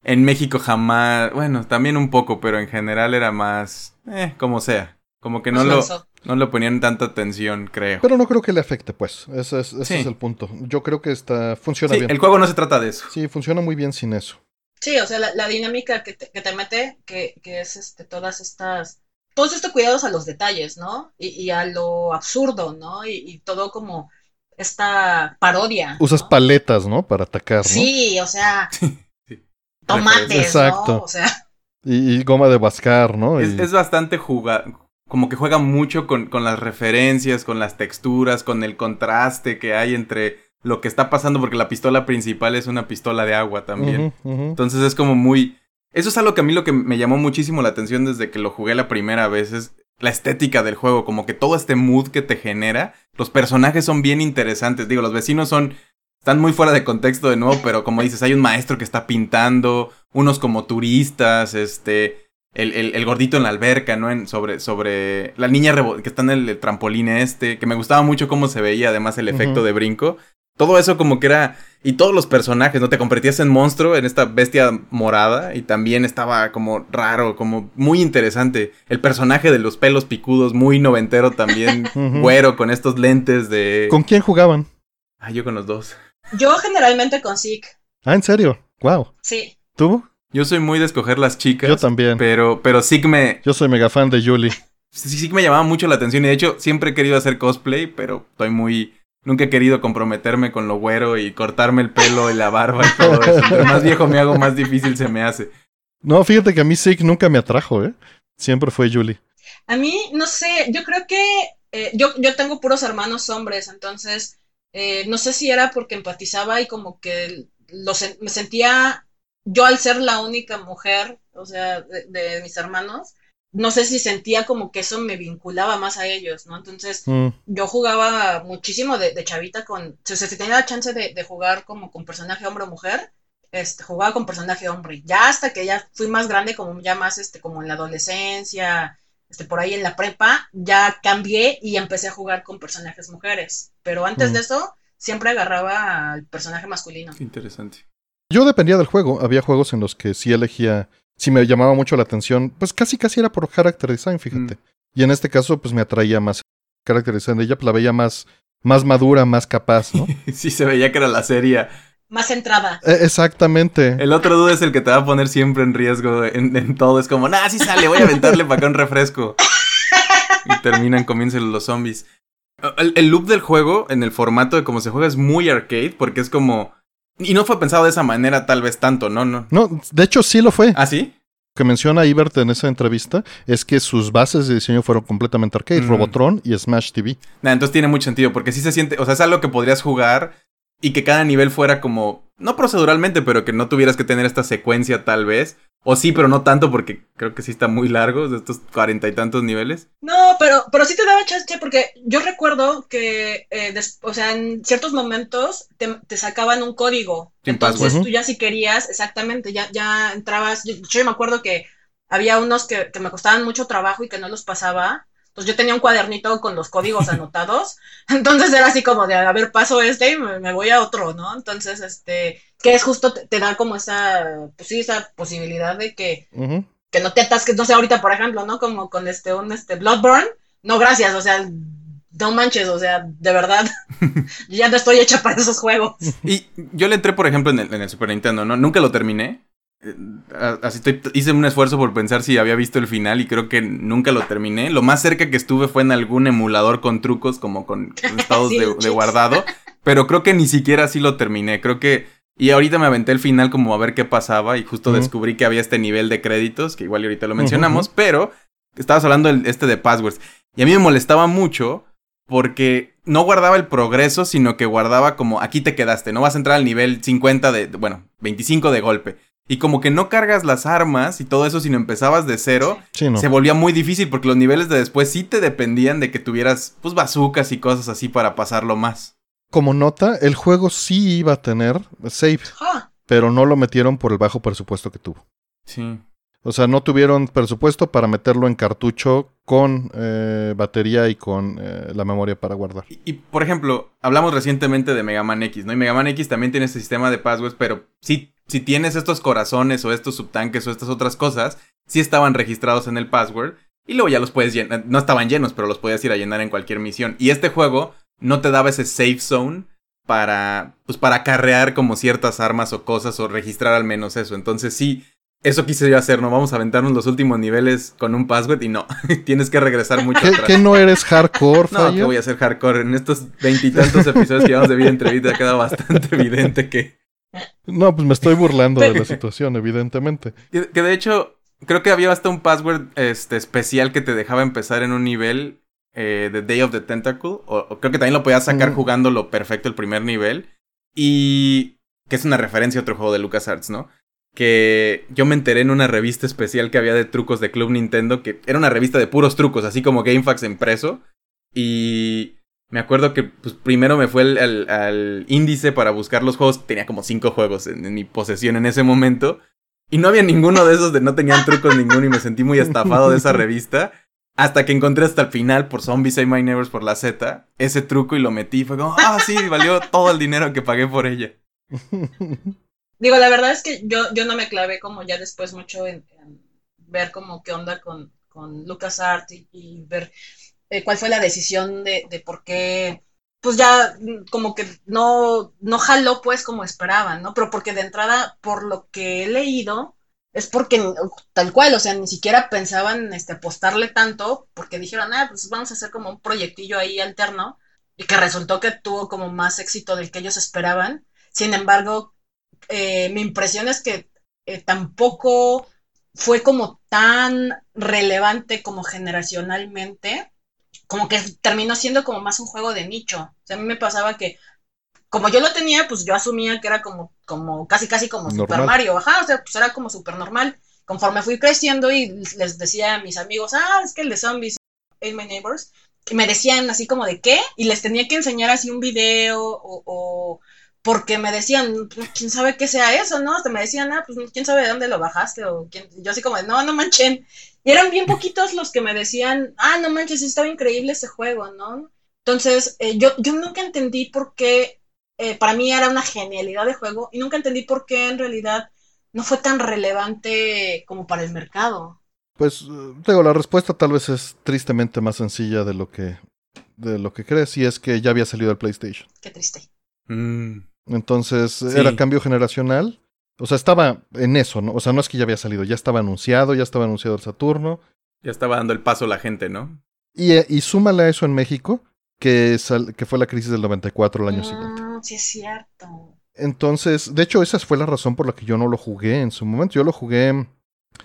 en México jamás, bueno, también un poco, pero en general era más, eh, como sea, como que no lo, no le ponían tanta atención, creo.
Pero no creo que le afecte, pues. Ese es, ese
Sí.
es el punto. Yo creo que está, funciona
Sí,
bien.
el juego no se trata de eso.
Sí, funciona muy bien sin eso.
Sí, o sea, la, la dinámica que te, que te mete, que, que es este, todas estas, todos estos cuidados a los detalles, ¿no? Y, y a lo absurdo, ¿no? Y, y todo como esta parodia.
Usas
¿no?
paletas, ¿no? Para atacar, ¿no?
Sí, o sea, tomates,
Exacto.
¿no? O sea,
Y, y goma de bascar, ¿no?
Es,
Y-
es bastante jugar, como que juega mucho con, con las referencias, con las texturas, con el contraste que hay entre lo que está pasando porque la pistola principal es una pistola de agua también. Entonces es como muy... Eso es algo que a mí lo que me llamó muchísimo la atención desde que lo jugué la primera vez es la estética del juego, como que todo este mood que te genera. Los personajes son bien interesantes. Digo, los vecinos son... Están muy fuera de contexto de nuevo, pero como dices, hay un maestro que está pintando, unos como turistas, este... El, el- el gordito en la alberca, ¿no? En, sobre, sobre la niña que está en el, el trampolín este, que me gustaba mucho cómo se veía, además el efecto de brinco. Todo eso como que era... Y todos los personajes, ¿no? Te convertías en monstruo, en esta bestia morada. Y también estaba como raro, como muy interesante. El personaje de los pelos picudos, muy noventero también. Güero, con estos lentes de...
¿Con quién jugaban?
Ah, yo con los dos.
Yo generalmente con Zeke,
Ah, ¿en serio? Wow.
sí.
¿Tú?
Yo soy muy de escoger las chicas.
Yo también.
Pero, pero sí que me...
Yo soy mega fan de Julie.
Sí, sí que me llamaba mucho la atención. Y de hecho, siempre he querido hacer cosplay, pero estoy muy... Nunca he querido comprometerme con lo güero y cortarme el pelo y la barba y todo eso. Entre más viejo me hago, más difícil se me hace.
No, fíjate que a mí Zeke nunca me atrajo, ¿eh? Siempre fue Julie.
A mí, no sé, yo creo que eh, yo, yo tengo puros hermanos hombres, entonces eh, no sé si era porque empatizaba y como que lo sen- me sentía yo al ser la única mujer, o sea, de, de mis hermanos, no sé si sentía como que eso me vinculaba más a ellos, ¿no? Entonces
Mm,
yo jugaba muchísimo de, de chavita con, o sea, si tenía la chance de, de jugar como con personaje hombre o mujer, este, jugaba con personaje hombre. Ya hasta que ya fui más grande, como ya más, este, como en la adolescencia, este, por ahí en la prepa, ya cambié y empecé a jugar con personajes mujeres. Pero antes
Mm.
de eso, siempre agarraba al personaje masculino.
Qué interesante.
Yo dependía del juego. Había juegos en los que sí elegía. Si me llamaba mucho la atención, pues casi casi era por character design, fíjate. Y en este caso, pues me atraía más character design de ella, pues la veía más, más madura, más capaz, ¿no?
Sí se veía que era la serie.
Más centrada.
Eh, exactamente.
El otro dude es el que te va a poner siempre en riesgo en, en todo. Es como, nah, sí sale, voy a aventarle para acá un refresco. Y terminan comiéndose los zombies. El, el loop del juego, en el formato de cómo se juega, es muy arcade, porque es como. Y no fue pensado de esa manera, tal vez tanto, ¿no? no.
No, de hecho sí lo fue.
¿Ah, sí?
Lo que menciona Ibert en esa entrevista es que sus bases de diseño fueron completamente arcade,
Mm.
Robotron y Smash TV.
Nah, entonces tiene mucho sentido, porque sí se siente. O sea, es algo que podrías jugar y que cada nivel fuera como. No proceduralmente, pero que no tuvieras que tener esta secuencia, tal vez. O sí, pero no tanto, porque creo que sí está muy largo, de estos cuarenta y tantos niveles.
No, pero, pero sí te daba chance, porque yo recuerdo que, eh, des- o sea, en ciertos momentos te, te sacaban un código.
Sin
Entonces
password.
tú ya si querías, exactamente, ya, ya entrabas. Yo, yo me acuerdo que había unos que, que me costaban mucho trabajo y que no los pasaba. Entonces yo tenía un cuadernito con los códigos anotados. Entonces era así como de, a ver, paso este y me, me voy a otro, ¿no? Entonces, este, que es justo, te, te da como esa, pues sí, esa posibilidad de que que no te atasques, no sé, ahorita, por ejemplo, ¿no? Como con este, un este Bloodborne. No, gracias, o sea, no manches, o sea, de verdad, yo ya no estoy hecha para esos juegos.
Y yo le entré, por ejemplo, en el, en el Super Nintendo, ¿no? Nunca lo terminé. Así estoy, hice un esfuerzo por pensar si había visto el final y creo que nunca lo terminé. Lo más cerca que estuve fue en algún emulador con trucos, como con estados
Sí,
de, guardado. Pero creo que ni siquiera así lo terminé. Creo que. Y ahorita me aventé el final como a ver qué pasaba. Y justo descubrí que había este nivel de créditos, que igual y ahorita lo mencionamos. Pero estabas hablando del, este de passwords. Y a mí me molestaba mucho porque no guardaba el progreso, sino que guardaba como aquí te quedaste, no vas a entrar al nivel 50 de, bueno, 25 de golpe. Y como que no cargas las armas y todo eso, sino empezabas de cero,
Sí, no.
se volvía muy difícil porque los niveles de después sí te dependían de que tuvieras, pues, bazucas y cosas así para pasarlo más.
Como nota, el juego sí iba a tener save,
Ah,
pero no lo metieron por el bajo presupuesto que tuvo.
Sí.
O sea, no tuvieron presupuesto para meterlo en cartucho con eh, batería y con eh, la memoria para guardar.
Y, y, por ejemplo, hablamos recientemente de Mega Man X, ¿no? Y Mega Man X también tiene este sistema de passwords, pero sí, si tienes estos corazones o estos subtanques o estas otras cosas, sí estaban registrados en el password. Y luego ya los puedes llenar, no estaban llenos, pero los podías ir a llenar en cualquier misión. Y este juego no te daba ese safe zone para, pues para carrear como ciertas armas o cosas o registrar al menos eso. Entonces sí, eso quise yo hacer, ¿no? Vamos a aventarnos los últimos niveles con un password y no, tienes que regresar mucho
¿Qué,
atrás.
qué no eres hardcore,
No, que voy a hacer hardcore. En estos veintitantos episodios que llevamos de vida entre vida queda bastante evidente que,
No, pues me estoy burlando de la situación, evidentemente.
que. que de hecho, creo que había hasta un password este, especial que te dejaba empezar en un nivel eh, de Day of the Tentacle. O, o creo que también lo podías sacar
Mm.
jugando lo perfecto el primer nivel. Y que es una referencia a otro juego de LucasArts, ¿no? Que yo me enteré en una revista especial que había de trucos de Club Nintendo, que era una revista de puros trucos, así como GameFAQs impreso. Y me acuerdo que pues, primero me fue al, índice para buscar los juegos. Tenía como cinco juegos en, mi posesión en ese momento. Y no había ninguno de esos de no tenían trucos ninguno y me sentí muy estafado de esa revista. Hasta que encontré hasta el final por Zombies Save My Neighbors por la Z ese truco y lo metí. Fue como, ah, sí, valió todo el dinero que pagué por ella.
Digo, la verdad es que yo, yo no me clavé como ya después mucho en, ver como qué onda con, con LucasArts y, ver eh, cuál fue la decisión de, de por qué pues ya como que no, no jaló pues como esperaban, ¿no? Pero porque de entrada, por lo que he leído, es porque tal cual, o sea, ni siquiera pensaban este, apostarle tanto, porque dijeron, ah, pues vamos a hacer como un proyectillo ahí alterno, y que resultó que tuvo como más éxito del que ellos esperaban. Sin embargo, eh, mi impresión es que eh, tampoco fue como tan relevante como generacionalmente como que terminó siendo como más un juego de nicho. O sea, a mí me pasaba que, como yo lo tenía, pues yo asumía que era como, como casi, casi como Super Mario. Ajá, o sea, pues era como súper normal. Conforme fui creciendo y les decía a mis amigos, ah, es que el de Zombies, Ain't My Neighbors, que me decían así como de qué, y les tenía que enseñar así un video o, porque me decían, pues, quién sabe qué sea eso, ¿no? Hasta me decían, ah, pues quién sabe de dónde lo bajaste, o quién, yo así como de, no, no manchen. Y eran bien poquitos los que me decían, ah, no manches, estaba increíble ese juego, ¿no? Entonces, eh, yo, yo nunca entendí por qué, eh, para mí era una genialidad de juego, y nunca entendí por qué en realidad no fue tan relevante como para el mercado.
Pues, digo, la respuesta tal vez es tristemente más sencilla de lo que, de lo que crees, y es que ya había salido el PlayStation.
Qué triste.
Mm.
Entonces, era cambio generacional o sea, estaba en eso, ¿no? O sea, no es que ya había salido, ya estaba anunciado, ya estaba anunciado el Saturno.
Ya estaba dando el paso a la gente, ¿no?
Y, eh, y súmale a eso en México, que, que fue la crisis del 94 el año
mm,
siguiente.
Sí, es cierto.
Entonces, de hecho, esa fue la razón por la que yo no lo jugué en su momento. Yo lo jugué,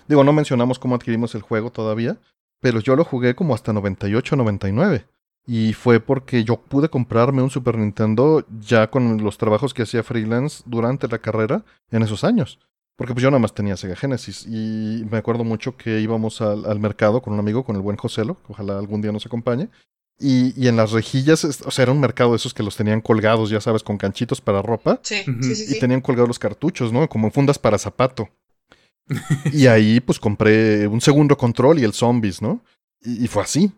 digo, no mencionamos cómo adquirimos el juego todavía, pero yo lo jugué como hasta 98, 99. Y fue porque yo pude comprarme un Super Nintendo ya con los trabajos que hacía freelance durante la carrera en esos años. Porque pues yo nada más tenía Sega Genesis. Y me acuerdo mucho que íbamos al, mercado con un amigo, con el buen Joselo, ojalá algún día nos acompañe. Y, y, en las rejillas, o sea, era un mercado de esos que los tenían colgados, ya sabes, con canchitos para ropa.
Sí, sí, sí,
Y tenían colgados los cartuchos, ¿no? Como fundas para zapato. y ahí pues compré un segundo control y el Zombies, ¿no? y fue así.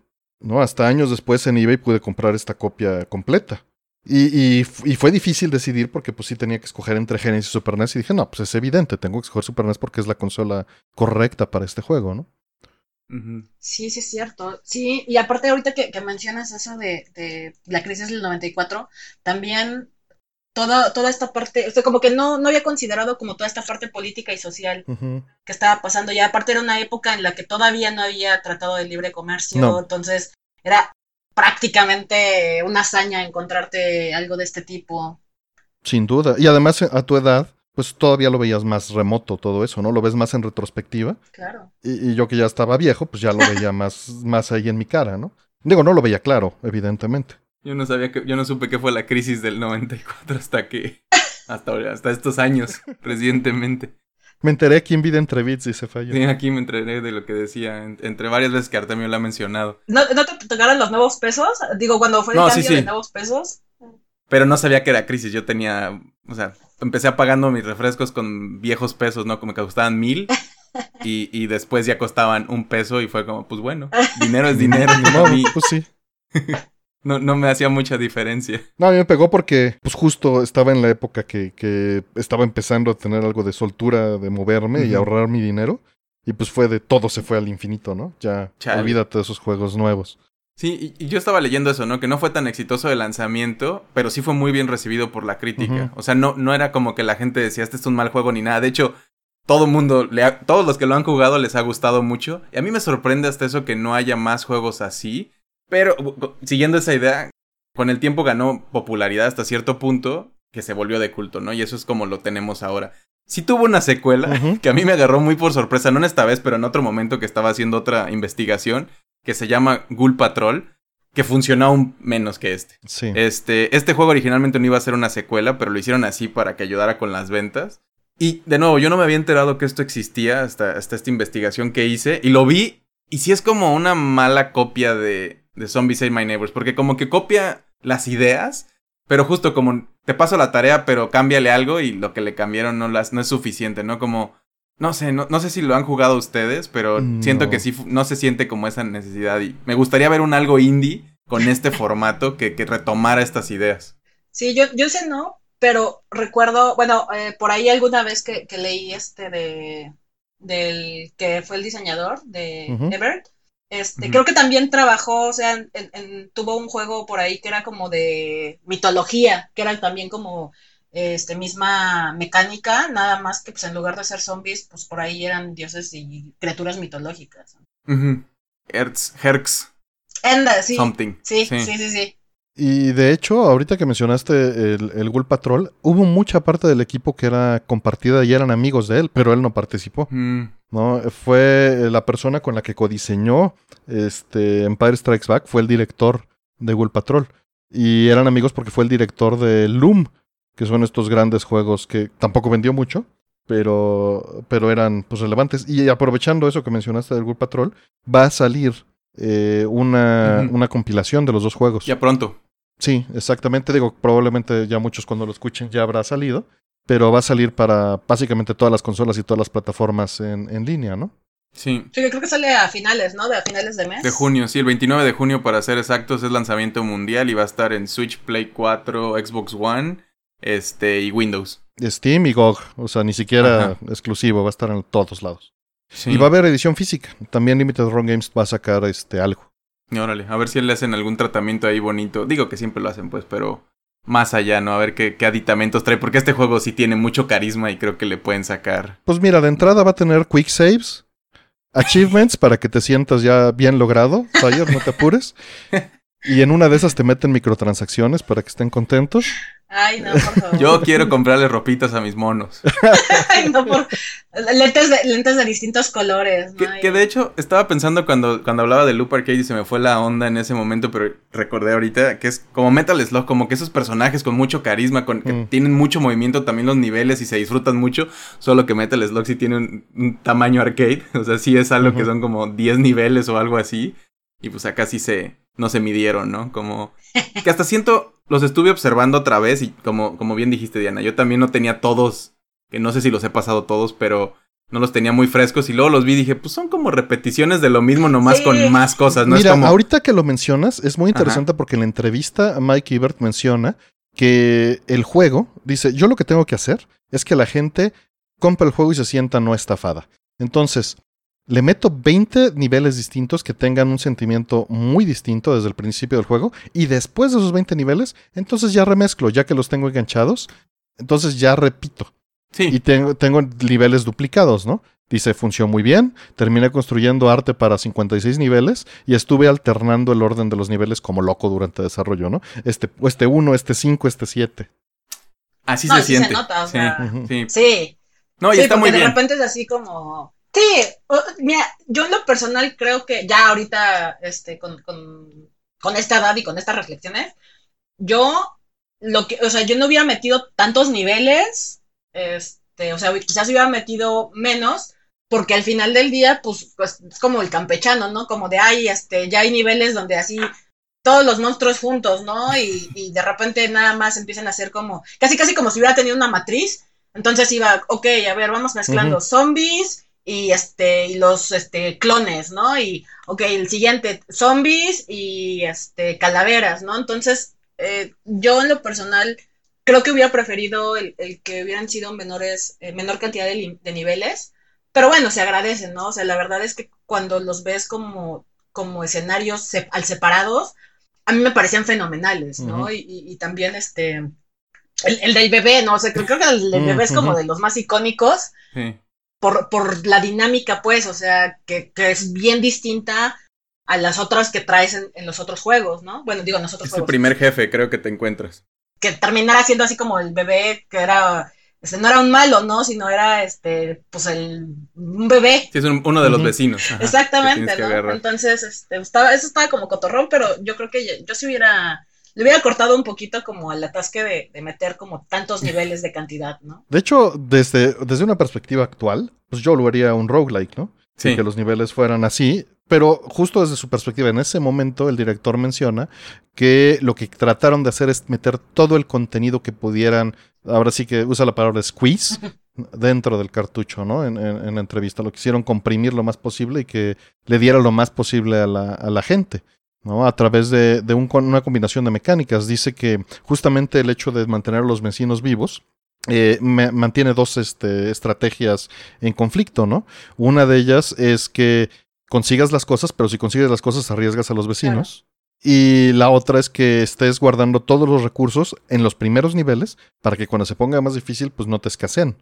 ¿No? Hasta años después en eBay pude comprar esta copia completa. Y, y, fue difícil decidir porque pues sí tenía que escoger entre Genesis y Super NES y dije, no, pues es evidente, tengo que escoger Super NES porque es la consola correcta para este juego, ¿no?
Sí, sí es cierto. Sí, y aparte ahorita que, que mencionas eso de, de, la crisis del 94, también toda, toda esta parte, o sea, como que no, no había considerado como toda esta parte política y social que estaba pasando. Ya aparte era una época en la que todavía no había tratado de libre comercio, entonces era prácticamente una hazaña encontrarte algo de este tipo.
Sin duda. Y además a tu edad, pues todavía lo veías más remoto todo eso, ¿no? Lo ves más en retrospectiva.
Claro.
Y, y yo que ya estaba viejo, pues ya lo veía más, más ahí en mi cara, ¿no? Digo, no lo veía claro, evidentemente.
Yo no sabía que, yo no supe qué fue la crisis del 94 hasta que, hasta, hasta estos años, recientemente.
Me enteré aquí en Vida Entre Bits, dice Fallo.
Sí, aquí me enteré de lo que decía, entre varias veces que Artemio lo ha mencionado.
¿No, ¿No, te tocaron los nuevos pesos? Digo, cuando fue el no, cambio de nuevos pesos.
Pero no sabía que era crisis, yo tenía, o sea, empecé pagando mis refrescos con viejos pesos, ¿no? Como que costaban mil. Y, y después ya costaban un peso y fue como, pues bueno, dinero es dinero.
no, pues sí.
No, no me hacía mucha diferencia.
No, a mí me pegó porque pues justo estaba en la época que, que estaba empezando a tener algo de soltura, de moverme y ahorrar mi dinero. Y pues fue de todo se fue al infinito, ¿no? Ya olvídate de esos juegos nuevos.
Sí, y, yo estaba leyendo eso, ¿no? Que no fue tan exitoso el lanzamiento, pero sí fue muy bien recibido por la crítica. O sea, no, no era como que la gente decía, este es un mal juego ni nada. De hecho, todo mundo, le todos los que lo han jugado les ha gustado mucho. Y a mí me sorprende hasta eso que no haya más juegos así. Pero siguiendo esa idea, con el tiempo ganó popularidad hasta cierto punto que se volvió de culto, ¿no? Y eso es como lo tenemos ahora. Sí tuvo una secuela que a mí me agarró muy por sorpresa, no en esta vez, pero en otro momento que estaba haciendo otra investigación que se llama Ghoul Patrol, que funcionó aún menos que este.
Sí.
Este, este juego originalmente no iba a ser una secuela, pero lo hicieron así para que ayudara con las ventas. Y de nuevo, yo no me había enterado que esto existía hasta, hasta esta investigación que hice. Y lo vi. Y sí es como una mala copia de, de Zombies Ate My Neighbors. Porque como que copia las ideas. Pero justo como te paso la tarea, pero cámbiale algo. Y lo que le cambiaron no, las, no es suficiente, ¿no? Como. No sé, no, no sé si lo han jugado ustedes, pero siento
No.
que sí no se siente como esa necesidad. Y me gustaría ver un algo indie con este formato que, que retomara estas ideas.
Sí, yo, yo sé no, pero recuerdo, bueno, eh, por ahí alguna vez que, que leí este de del que fue el diseñador de
Ujú.
Ebert, este, creo que también trabajó, o sea, en- en- tuvo un juego por ahí que era como de mitología, que era también como este misma mecánica, nada más que pues en lugar de ser zombies, pues por ahí eran dioses y criaturas mitológicas.
Ujú. Hertz, Herx,
Enda, sí,
something.
sí, sí, sí, sí.
Y de hecho, ahorita que mencionaste el, el Ghoul Patrol, hubo mucha parte del equipo que era compartida y eran amigos de él, pero él no participó.
Mm,
¿no? Fue la persona con la que codiseñó este, Empire Strikes Back, fue el director de Ghoul Patrol. Y eran amigos porque fue el director de Loom, que son estos grandes juegos que tampoco vendió mucho, pero, pero eran pues relevantes. Y aprovechando eso que mencionaste del Ghoul Patrol, va a salir eh, una, una compilación de los dos juegos.
ya pronto.
Sí, exactamente. Digo, probablemente ya muchos cuando lo escuchen ya habrá salido, pero va a salir para básicamente todas las consolas y todas las plataformas en, en línea, ¿no?
Sí.
Sí, creo que sale a finales, ¿no? De a finales de mes.
De junio, sí, el 29 de junio para ser exactos es lanzamiento mundial y va a estar en Switch, Play 4, Xbox One, este y Windows.
Steam y GOG, o sea, ni siquiera
Ajá.
exclusivo, va a estar en todos lados.
Sí.
Y va a haber edición física. También Limited Run Games va a sacar este algo.
Y órale, a ver si le hacen algún tratamiento ahí bonito. Digo que siempre lo hacen, pues, pero más allá, ¿no? A ver qué, qué aditamentos trae, porque este juego sí tiene mucho carisma y creo que le pueden sacar.
Pues mira, de entrada va a tener quick saves, achievements para que te sientas ya bien logrado, Fire, no te apures. Y en una de esas te meten microtransacciones para que estén contentos.
Ay, no, por favor.
Yo quiero comprarle ropitas a mis monos.
Ay, no, por... Lentes de, lentes de distintos colores.
Que,
¿no?
que de hecho, estaba pensando cuando, cuando hablaba de Loop Arcade y se me fue la onda en ese momento, pero recordé ahorita que es como Metal Slug, como que esos personajes con mucho carisma, con, que
Mm.
tienen mucho movimiento, también los niveles y se disfrutan mucho, solo que Metal Slug sí tiene un, un tamaño arcade, o sea, sí es algo que son como 10 niveles o algo así, y pues acá sí se, no se midieron, ¿no? Como que hasta siento, los estuve observando otra vez y como, como bien dijiste Diana, yo también no tenía todos, que no sé si los he pasado todos, pero no los tenía muy frescos y luego los vi y dije, pues son como repeticiones de lo mismo, nomás
Sí.
con más cosas, ¿no?
Mira,
es como...
ahorita que lo mencionas, es muy interesante porque en la entrevista Mike Ebert menciona que el juego, dice, yo lo que tengo que hacer es que la gente compre el juego y se sienta no estafada. Entonces, le meto 20 niveles distintos que tengan un sentimiento muy distinto desde el principio del juego y después de esos 20 niveles, entonces ya remezclo, ya que los tengo enganchados, entonces ya repito.
Sí,
Y tengo, tengo niveles duplicados, ¿no? Dice, funcionó muy bien, terminé construyendo arte para 56 niveles y estuve alternando el orden de los niveles como loco durante el desarrollo, ¿no? Este, este 1, este 5, este 7.
así
No,
se
sí se
siente.
nota, o
sí,
sea.
Sí.
Sí.
No, y
sí,
está muy
porque de
bien.
repente es así como. Sí, mira, yo en lo personal creo que ya ahorita, este, con, con, con esta edad y con estas reflexiones, yo lo que, o sea, yo no hubiera metido tantos niveles, este, o sea, quizás hubiera metido menos, porque al final del día, pues, pues es como el campechano, ¿no? Como de ay, este, ya hay niveles donde así todos los monstruos juntos, ¿no? Y, y de repente nada más empiezan a hacer como, casi casi como si hubiera tenido una matriz. Entonces iba, ok, a ver, vamos mezclando zombies y este, y los este clones, ¿no? Y ok, el siguiente, zombies y este calaveras, ¿no? Entonces, eh, yo en lo personal creo que hubiera preferido el, el que hubieran sido menores, eh, menor cantidad de, de niveles. Pero bueno, se agradecen, ¿no? O sea, la verdad es que cuando los ves como, como escenarios se- al separados, a mí me parecían fenomenales, ¿no? Y, y- y también este, el, el del bebé, ¿no? O sea, creo, creo que el del bebé es como de los más icónicos
Sí.
Por, por la dinámica, pues, o sea, que, que es bien distinta a las otras que traes en, en los otros juegos, ¿no? Bueno, digo, en los otros
Es el
juegos.
primer jefe, creo que te encuentras.
Que terminara siendo así como el bebé que era este, no era un malo, ¿no? Sino era, este, pues el, un bebé.
Sí, es uno de los vecinos.
Exactamente, ¿no? Entonces, este, estaba, eso estaba como cotorrón, pero yo creo que yo, yo sí hubiera, le hubiera cortado un poquito como el atasque de, de, meter como tantos niveles de cantidad, ¿no?
De hecho, desde, desde una perspectiva actual, pues yo lo haría un roguelike, ¿no? Sí. que los niveles fueran así, pero justo desde su perspectiva, en ese momento el director menciona que lo que trataron de hacer es meter todo el contenido que pudieran, ahora sí que usa la palabra squeeze, dentro del cartucho, ¿no? En, en, la entrevista. Lo quisieron comprimir lo más posible y que le diera lo más posible a la, a la gente. ¿No? A través de, de un, una combinación de mecánicas. Dice que justamente el hecho de mantener a los vecinos vivos eh, mantiene dos este, estrategias en conflicto, ¿no? Una de ellas es que consigas las cosas, pero si consigues las cosas arriesgas a los vecinos. Y la otra es que estés guardando todos los recursos en los primeros niveles para que cuando se ponga más difícil, pues no te escaseen.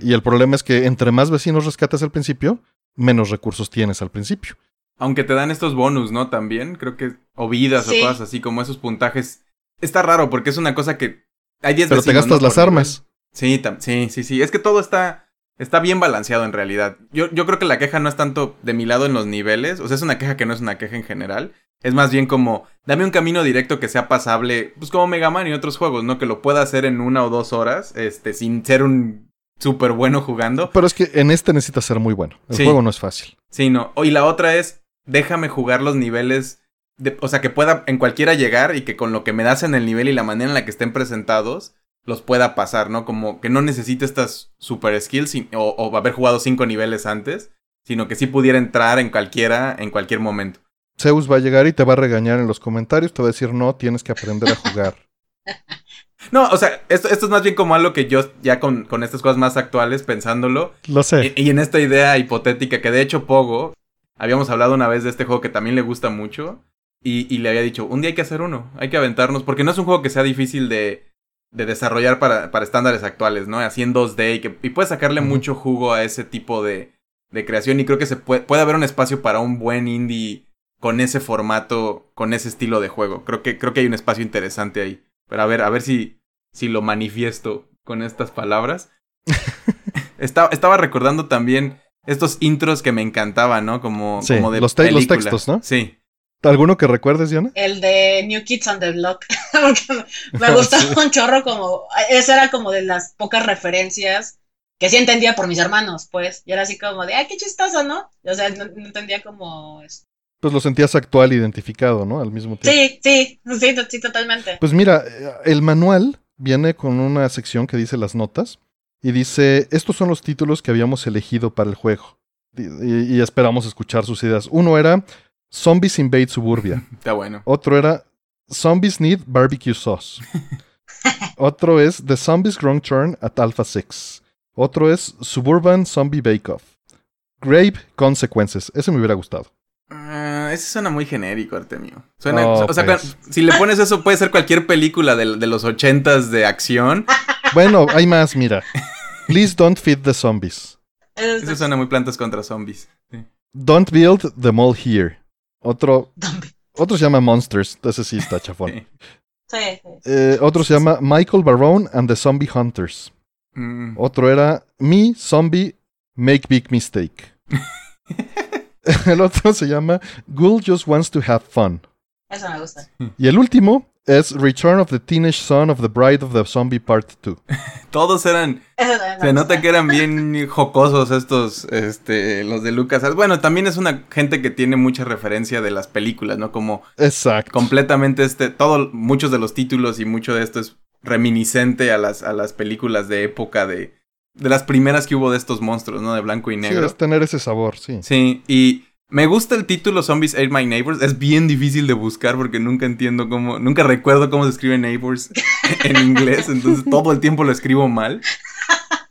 Y el problema es que entre más vecinos rescates al principio, menos recursos tienes al principio.
Aunque te dan estos bonus, ¿no? También, creo que, o vidas o cosas así, como esos puntajes. Está raro porque es una cosa que hay 10
Pero te gastas las armas.
Sí, sí, sí, sí. Es que todo está Está bien balanceado en realidad. Yo, yo creo que la queja no es tanto de mi lado en los niveles, o sea, es una queja que no es una queja en general. Es más bien como, dame un camino directo que sea pasable, pues como Mega Man y otros juegos, ¿no? Que lo pueda hacer en una o dos horas, este, sin ser un súper bueno jugando.
Pero es que en este necesita ser muy bueno. El juego no es fácil.
Sí, no. Y la otra es, déjame jugar los niveles, de, o sea, que pueda en cualquiera llegar y que con lo que me das en el nivel y la manera en la que estén presentados, los pueda pasar, ¿no? Como que no necesite estas super skills o, o, haber jugado cinco niveles antes, sino que sí pudiera entrar en cualquiera, en cualquier momento.
Zeus va a llegar y te va a regañar en los comentarios, te va a decir, no, tienes que aprender a jugar.
no, o sea, esto, esto, es más bien como algo que yo ya con, con estas cosas más actuales, pensándolo.
Lo sé.
Y, y, en esta idea hipotética que de hecho Pogo, habíamos hablado una vez de este juego que también le gusta mucho. Y, y le había dicho, un día hay que hacer uno, hay que aventarnos, porque no es un juego que sea difícil de, de desarrollar para, para, estándares actuales, ¿no? Así en 2D y, que, y puedes sacarle mucho jugo a ese tipo de, de creación y creo que se puede, puede haber un espacio para un buen indie con ese formato, con ese estilo de juego. Creo que, creo que hay un espacio interesante ahí. Pero a ver, a ver si, si lo manifiesto con estas palabras. estaba, estaba recordando también estos intros que me encantaban, ¿no? Como, como de
los, los textos, ¿no?
Sí.
¿Alguno que recuerdes, Diana?
El de New Kids on the Block. me gustaba un chorro como. Esa era como de las pocas referencias que sí entendía por mis hermanos, pues. Y era así como de, ay, qué chistoso, ¿no? O sea, no, no entendía como.
Pues lo sentías actual, identificado, ¿no? Al mismo tiempo.
Sí, sí, sí, sí, totalmente.
Pues mira, el manual viene con una sección que dice las notas y dice, estos son los títulos que habíamos elegido para el juego. Y, y esperamos escuchar sus ideas. Uno era Zombies Invade Suburbia.
Está bueno.
Otro era Zombies Need Barbecue Sauce. Otro es The Zombies Wrong Turn at Alpha 6. Otro es Suburban Zombie Bake Off. Grave Consequences. Ese me hubiera gustado.
Uh, ese suena muy genérico, Artemio. Suena, oh, o sea, pues. si le pones eso, puede ser cualquier película de, de los ochentas de acción.
Bueno, hay más, mira. Please don't feed the zombies.
Eso suena muy plantas contra zombies. Sí.
Don't build the mall here. Otro, otro se llama Monsters, ese sí está chafón.
Sí. Sí,
eh, otro se llama Michael Barone and the Zombie Hunters.
Mm.
Otro era Me, Zombie, Make Big Mistake. el otro se llama Ghoul Just Wants to Have Fun.
Eso me gusta.
Y el último es Return of the Teenage Son of the Bride of the Zombie Part 2.
Todos eran. Se nota que eran bien jocosos estos, este, los de Lucas. Bueno, también es una gente que tiene mucha referencia de las películas, ¿no? Como.
Exacto.
Completamente este. Todo, muchos de los títulos y mucho de esto es reminiscente a las, a las películas de época de. De las primeras que hubo de estos monstruos, ¿no? De blanco y negro.
Sí, es tener ese sabor, sí.
Sí, y me gusta el título Zombies Ate My Neighbors. Es bien difícil de buscar porque nunca entiendo cómo. Nunca recuerdo cómo se escribe Neighbors en inglés. Entonces todo el tiempo lo escribo mal.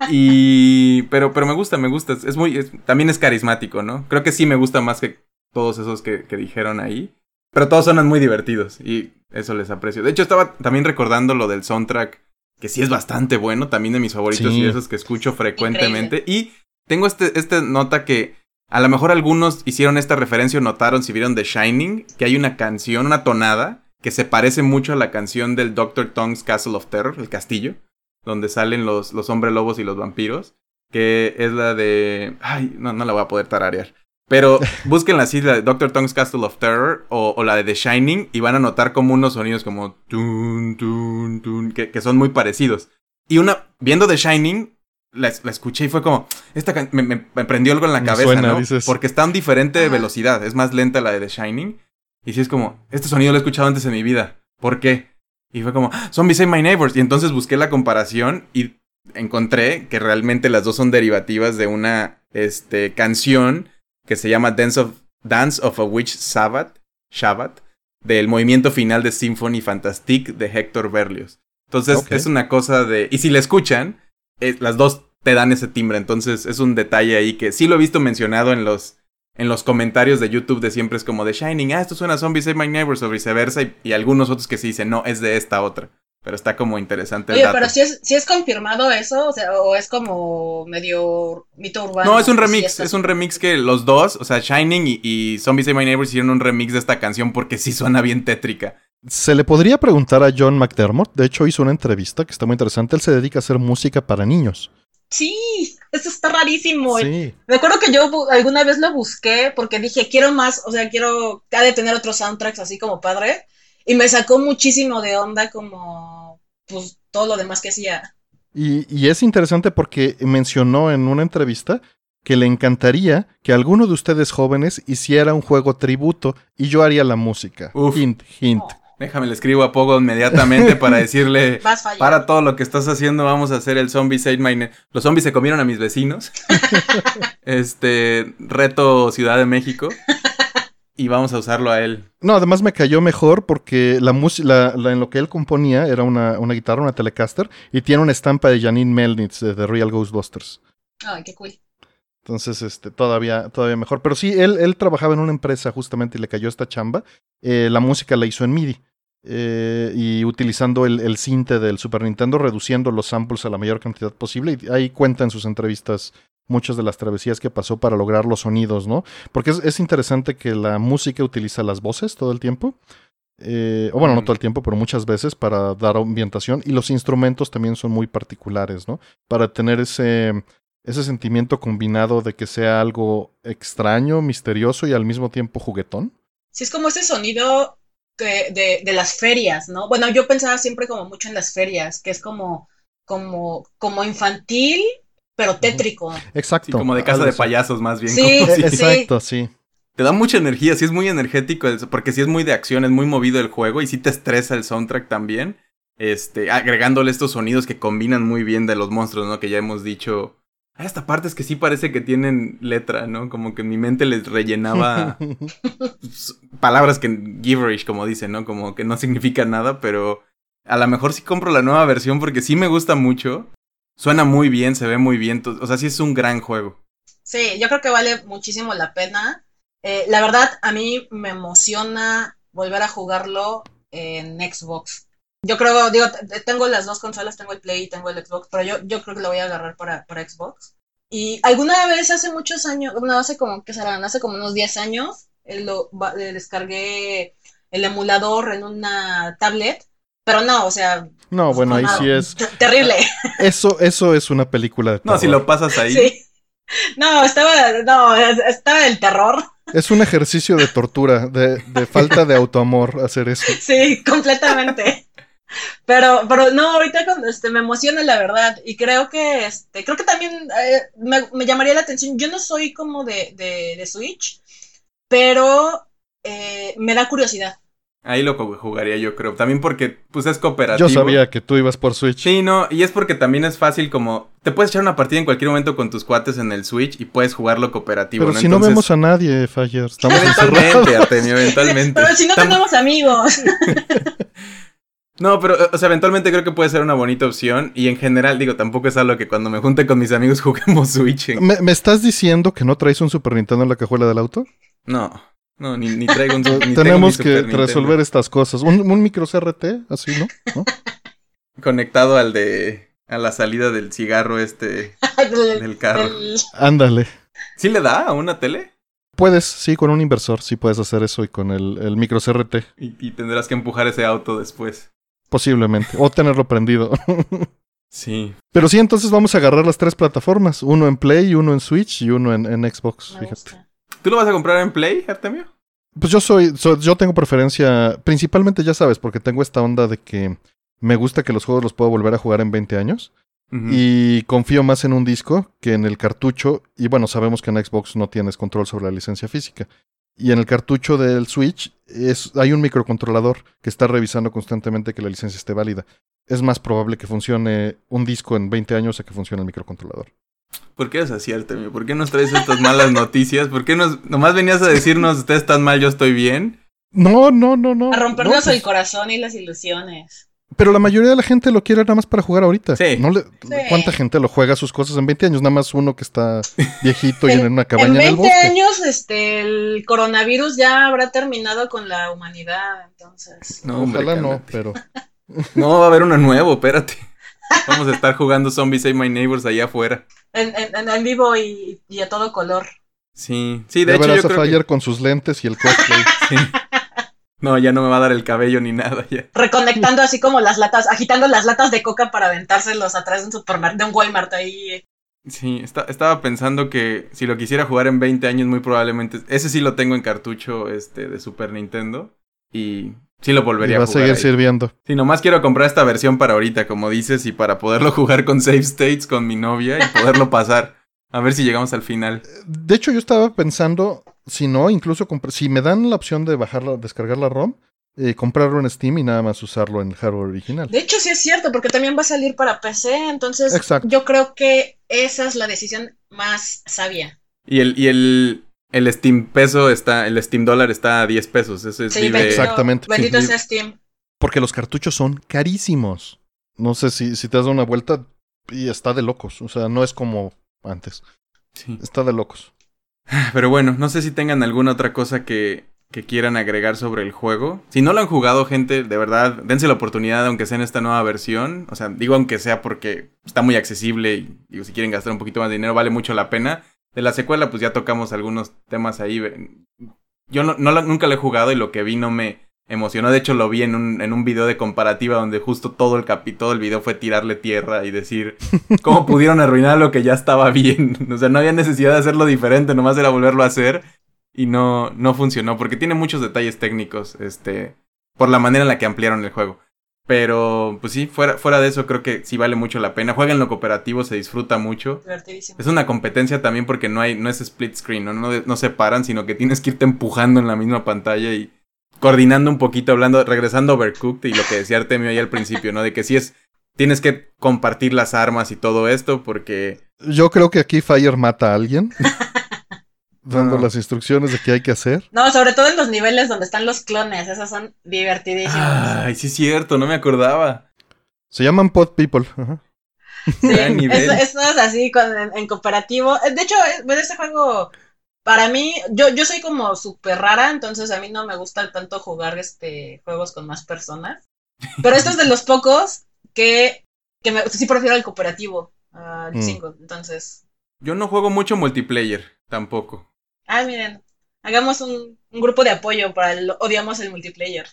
Y. Pero, pero me gusta, me gusta. Es muy. Es, también es carismático, ¿no? Creo que sí me gusta más que todos esos que, que dijeron ahí. Pero todos son muy divertidos. Y eso les aprecio. De hecho, estaba también recordando lo del soundtrack. Que sí es bastante bueno. También de mis favoritos sí. y esos que escucho frecuentemente. Increíble. Y tengo este, esta nota que a lo mejor algunos hicieron esta referencia o notaron si vieron The Shining, que hay una canción, una tonada, que se parece mucho a la canción del Dr. Tongue's Castle of Terror, el castillo. donde salen los, los hombres lobos y los vampiros, que es la de... Ay, no, no la voy a poder tararear. Pero busquen así, la de Doctor Tongue's Castle of Terror o, o, la de The Shining y van a notar como unos sonidos como tun, tun, tun, que, que son muy parecidos. Y una, viendo The Shining, la, la, escuché y fue como, esta me, me, me, prendió algo en la cabeza,
suena,
¿no?
Dices...
Porque está a diferente Ajá. velocidad, es más lenta la de The Shining. Y sí es como, este sonido lo he escuchado antes en mi vida, ¿por qué? Y fue como, Zombies Save My Neighbors. Y entonces busqué la comparación y encontré que realmente las dos son derivativas de una este, canción que se llama Dance of, Dance of a Witch Sabbath, Shabbat, del movimiento final de Symphony Fantastique de Héctor Berlioz. Entonces okay. es una cosa de... Y si la escuchan, es, las dos te dan ese timbre. Entonces es un detalle ahí que sí lo he visto mencionado en los, en los comentarios de YouTube de siempre es como de Shining, ah, esto suena a Zombie Save My Neighbors o viceversa. Y, y, algunos otros que sí dicen, no, es de esta otra. Pero está como interesante.
Oye, pero si es, si es confirmado eso, o sea, o es como medio mito urbano.
No, es un remix, es un remix que los dos, o sea, Shining y, y Zombie Save My Neighbors hicieron un remix de esta canción porque sí suena bien tétrica.
Se le podría preguntar a John McDermott, de hecho hizo una entrevista que está muy interesante, él se dedica a hacer música para niños.
Sí, eso está rarísimo. Sí. Me acuerdo que yo alguna vez lo busqué porque dije, quiero más, o sea, quiero, ha de tener otros soundtracks así como padre. Y me sacó muchísimo de onda como, pues, todo lo demás que hacía.
Y, y es interesante porque mencionó en una entrevista que le encantaría que alguno de ustedes jóvenes hiciera un juego tributo y yo haría la música.
Uf.
Hint, hint.
Oh.
Déjame le escribo a Pogo inmediatamente para decirle para todo lo que estás haciendo vamos a hacer el zombie save my name. Los zombies se comieron a mis vecinos. este reto Ciudad de México. Y vamos a usarlo a él.
No, además me cayó mejor porque la música, en lo que él componía era una, una, guitarra, una Telecaster, y tiene una estampa de Janine Melnitz de The Real Ghostbusters.
Ay, qué cool.
Entonces, este, todavía, todavía mejor. Pero sí, él, él trabajaba en una empresa justamente y le cayó esta chamba. Eh, la música la hizo en MIDI. Eh, y utilizando el, el cinte del Super Nintendo, reduciendo los samples a la mayor cantidad posible. Y ahí cuenta en sus entrevistas muchas de las travesías que pasó para lograr los sonidos, ¿no? Porque es, es interesante que la música utiliza las voces todo el tiempo. Eh, o bueno, no todo el tiempo, pero muchas veces para dar ambientación. Y los instrumentos también son muy particulares, ¿no? Para tener ese, ese sentimiento combinado de que sea algo extraño, misterioso y al mismo tiempo juguetón.
Sí, es como ese sonido de, de, de, las ferias, ¿no? Bueno, yo pensaba siempre como mucho en las ferias, que es como, como, como infantil, pero tétrico.
Exacto.
Sí, como de casa de payasos, más bien.
Sí,
como,
sí.
Exacto, sí.
Te da mucha energía, sí es muy energético, porque sí es muy de acción, es muy movido el juego y sí te estresa el soundtrack también. Este, agregándole estos sonidos que combinan muy bien de los monstruos, ¿no? Que ya hemos dicho. Hay hasta partes que sí parece que tienen letra, ¿no? Como que mi mente les rellenaba palabras que gibberish, como dicen, ¿no? Como que no significa nada, pero a lo mejor sí compro la nueva versión porque sí me gusta mucho. Suena muy bien, se ve muy bien. O sea, sí es un gran juego.
Sí, yo creo que vale muchísimo la pena. Eh, la verdad, a mí me emociona volver a jugarlo en Xbox. Yo creo, digo, tengo las dos consolas, tengo el Play y tengo el Xbox, pero yo, yo creo que lo voy a agarrar para, para Xbox. Y alguna vez hace muchos años, bueno, hace como, ¿qué serán? Hace como unos 10 años, eh, lo, eh, descargué el emulador en una tablet, pero no, o sea...
No, bueno, ahí sí es...
Terrible.
Eso, eso es una película de terror.
No, si lo pasas ahí.
Sí. No, estaba, no, estaba el terror.
Es un ejercicio de tortura, de, de falta de autoamor hacer eso.
Sí, completamente. Pero, pero no, ahorita cuando este, me emociona la verdad. Y creo que este, creo que también eh, me, me, llamaría la atención. Yo no soy como de, de, de Switch, pero eh, me da curiosidad.
Ahí lo jugaría yo creo. También porque pues es cooperativo.
Yo sabía que tú ibas por Switch.
Sí, no, y es porque también es fácil como... Te puedes echar una partida en cualquier momento con tus cuates en el Switch y puedes jugarlo cooperativo.
Pero
¿no?
si
Entonces...
no vemos a nadie, Fire. Estamos
eventualmente, Artemio, eventualmente.
Pero si no
Tam...
tenemos amigos.
No, pero, o sea, eventualmente creo que puede ser una bonita opción. Y en general, digo, tampoco es algo que cuando me junte con mis amigos juguemos Switch. ¿eh?
¿Me, ¿Me, estás diciendo que no traes un Super Nintendo en la cajuela del auto?
No, no, ni, ni traigo un ni
Tenemos que resolver estas cosas. Un, un micro CRT, así, ¿no? ¿no?
Conectado al de. a la salida del cigarro este. del carro.
Ándale.
¿Sí le da a una tele?
Puedes, sí, con un inversor, sí puedes hacer eso y con el, el micro CRT.
Y, y tendrás que empujar ese auto después.
Posiblemente. O tenerlo prendido.
Sí.
Pero sí, entonces vamos a agarrar las tres plataformas. Uno en Play, uno en Switch y uno en, en Xbox.
Me
Fíjate.
gusta.
¿Tú lo vas a comprar en Play, Artemio?
Pues yo soy, soy- yo tengo preferencia, principalmente ya sabes, porque tengo esta onda de que me gusta que los juegos los puedo volver a jugar en 20 años y confío más en un disco que en el cartucho y bueno, sabemos que en Xbox no tienes control sobre la licencia física. Y en el cartucho del Switch es, hay un microcontrolador que está revisando constantemente que la licencia esté válida. Es más probable que funcione un disco en 20 años a que funcione el microcontrolador.
¿Por qué Artemio? ¿Por qué nos traes estas malas noticias? ¿Por qué nos, nomás venías a decirnos, ustedes están mal, yo estoy bien?
No, no, no, no.
A rompernos
no, pues,
el corazón y las ilusiones.
Pero la mayoría de la gente lo quiere nada más para jugar ahorita.
Sí.
No le- ¿Cuánta gente lo juega sus cosas en 20 años? Nada más uno que está viejito y en una
En
cabaña en, el
20
bosque.
años, este, el coronavirus ya habrá terminado con la humanidad, entonces.
No, hombre,
Ojalá no, pero
No, va a haber uno nuevo, espérate. Vamos a estar jugando Zombie Save My Neighbors allá afuera.
En, en- en vivo y, y a todo color.
Sí, sí, de
ya
hecho
verás
yo
a
creo que...
Fire con sus lentes y el cosplay.
sí. No, ya no me va a dar el cabello ni nada ya.
Reconectando así como las latas, agitando las latas de coca para aventárselos atrás de un supermercado, de un Walmart ahí.
Sí, esta- estaba pensando que si lo quisiera jugar en 20 años, muy probablemente. Ese sí lo tengo en cartucho este, de Super Nintendo. Y sí lo
y
volvería
va
a
a
jugar.
seguir
ahí.
sirviendo.
Sí, nomás quiero comprar esta versión para ahorita, como dices, y para poderlo jugar con save states con mi novia y poderlo pasar. A ver si llegamos al final.
De hecho, yo estaba pensando, si no, incluso si me dan la opción de bajarla, descargar la ROM, eh, comprarlo en Steam y nada más usarlo en el hardware original.
De hecho, sí es cierto, porque también va a salir para PC, entonces
Exacto.
yo creo que esa es la decisión más sabia.
Y el, y el, el Steam peso está, el Steam dólar está a 10 pesos. Ese es
Sí,
vive-
bendito,
Exactamente,
Bendito
sí.
sea Steam.
Porque los cartuchos son carísimos. No sé si, si te has dado una vuelta y está de locos. O sea, no es como antes.
Sí.
Está de locos.
Pero bueno, no sé si tengan alguna otra cosa que, que quieran agregar sobre el juego. Si no lo han jugado, gente, de verdad, dense la oportunidad, aunque sea en esta nueva versión. O sea, digo aunque sea porque está muy accesible y digo, si quieren gastar un poquito más de dinero, vale mucho la pena. De la secuela, pues ya tocamos algunos temas ahí. Yo no, nunca lo he jugado y lo que vi no me emocionó. De hecho, lo vi en un, en un video de comparativa donde justo todo el capi, todo el video fue tirarle tierra y decir cómo pudieron arruinar lo que ya estaba bien. O sea, no había necesidad de hacerlo diferente, nomás era volverlo a hacer y no, no funcionó porque tiene muchos detalles técnicos, este, por la manera en la que ampliaron el juego. Pero, pues sí, fuera, fuera de eso creo que sí vale mucho la pena. Jueguenlo cooperativo, se disfruta mucho. Es una competencia también porque no hay, no es split screen, ¿no? No, no se paran, sino que tienes que irte empujando en la misma pantalla y coordinando un poquito, hablando, regresando a Overcooked y lo que decía Artemio ahí al principio, ¿no? De que sí es, tienes que compartir las armas y todo esto porque
Yo creo que aquí Fire mata a alguien. dando
No.
las instrucciones de qué hay que hacer.
No, sobre todo en los niveles donde están los clones, esos son divertidísimos.
Ay, sí es cierto, no me acordaba.
Se llaman Pod People. Ajá.
Sí, eso, eso es así con, en, en cooperativo. Eh, De hecho, este juego, para mí, yo, yo soy como súper rara, entonces a mí no me gusta tanto jugar este juegos con más personas. Pero este es de los pocos que, que me, sí prefiero el cooperativo al
Mm.
single. Entonces,
Yo no juego mucho multiplayer, tampoco.
ah, miren, hagamos un, un grupo de apoyo para el odiamos el multiplayer.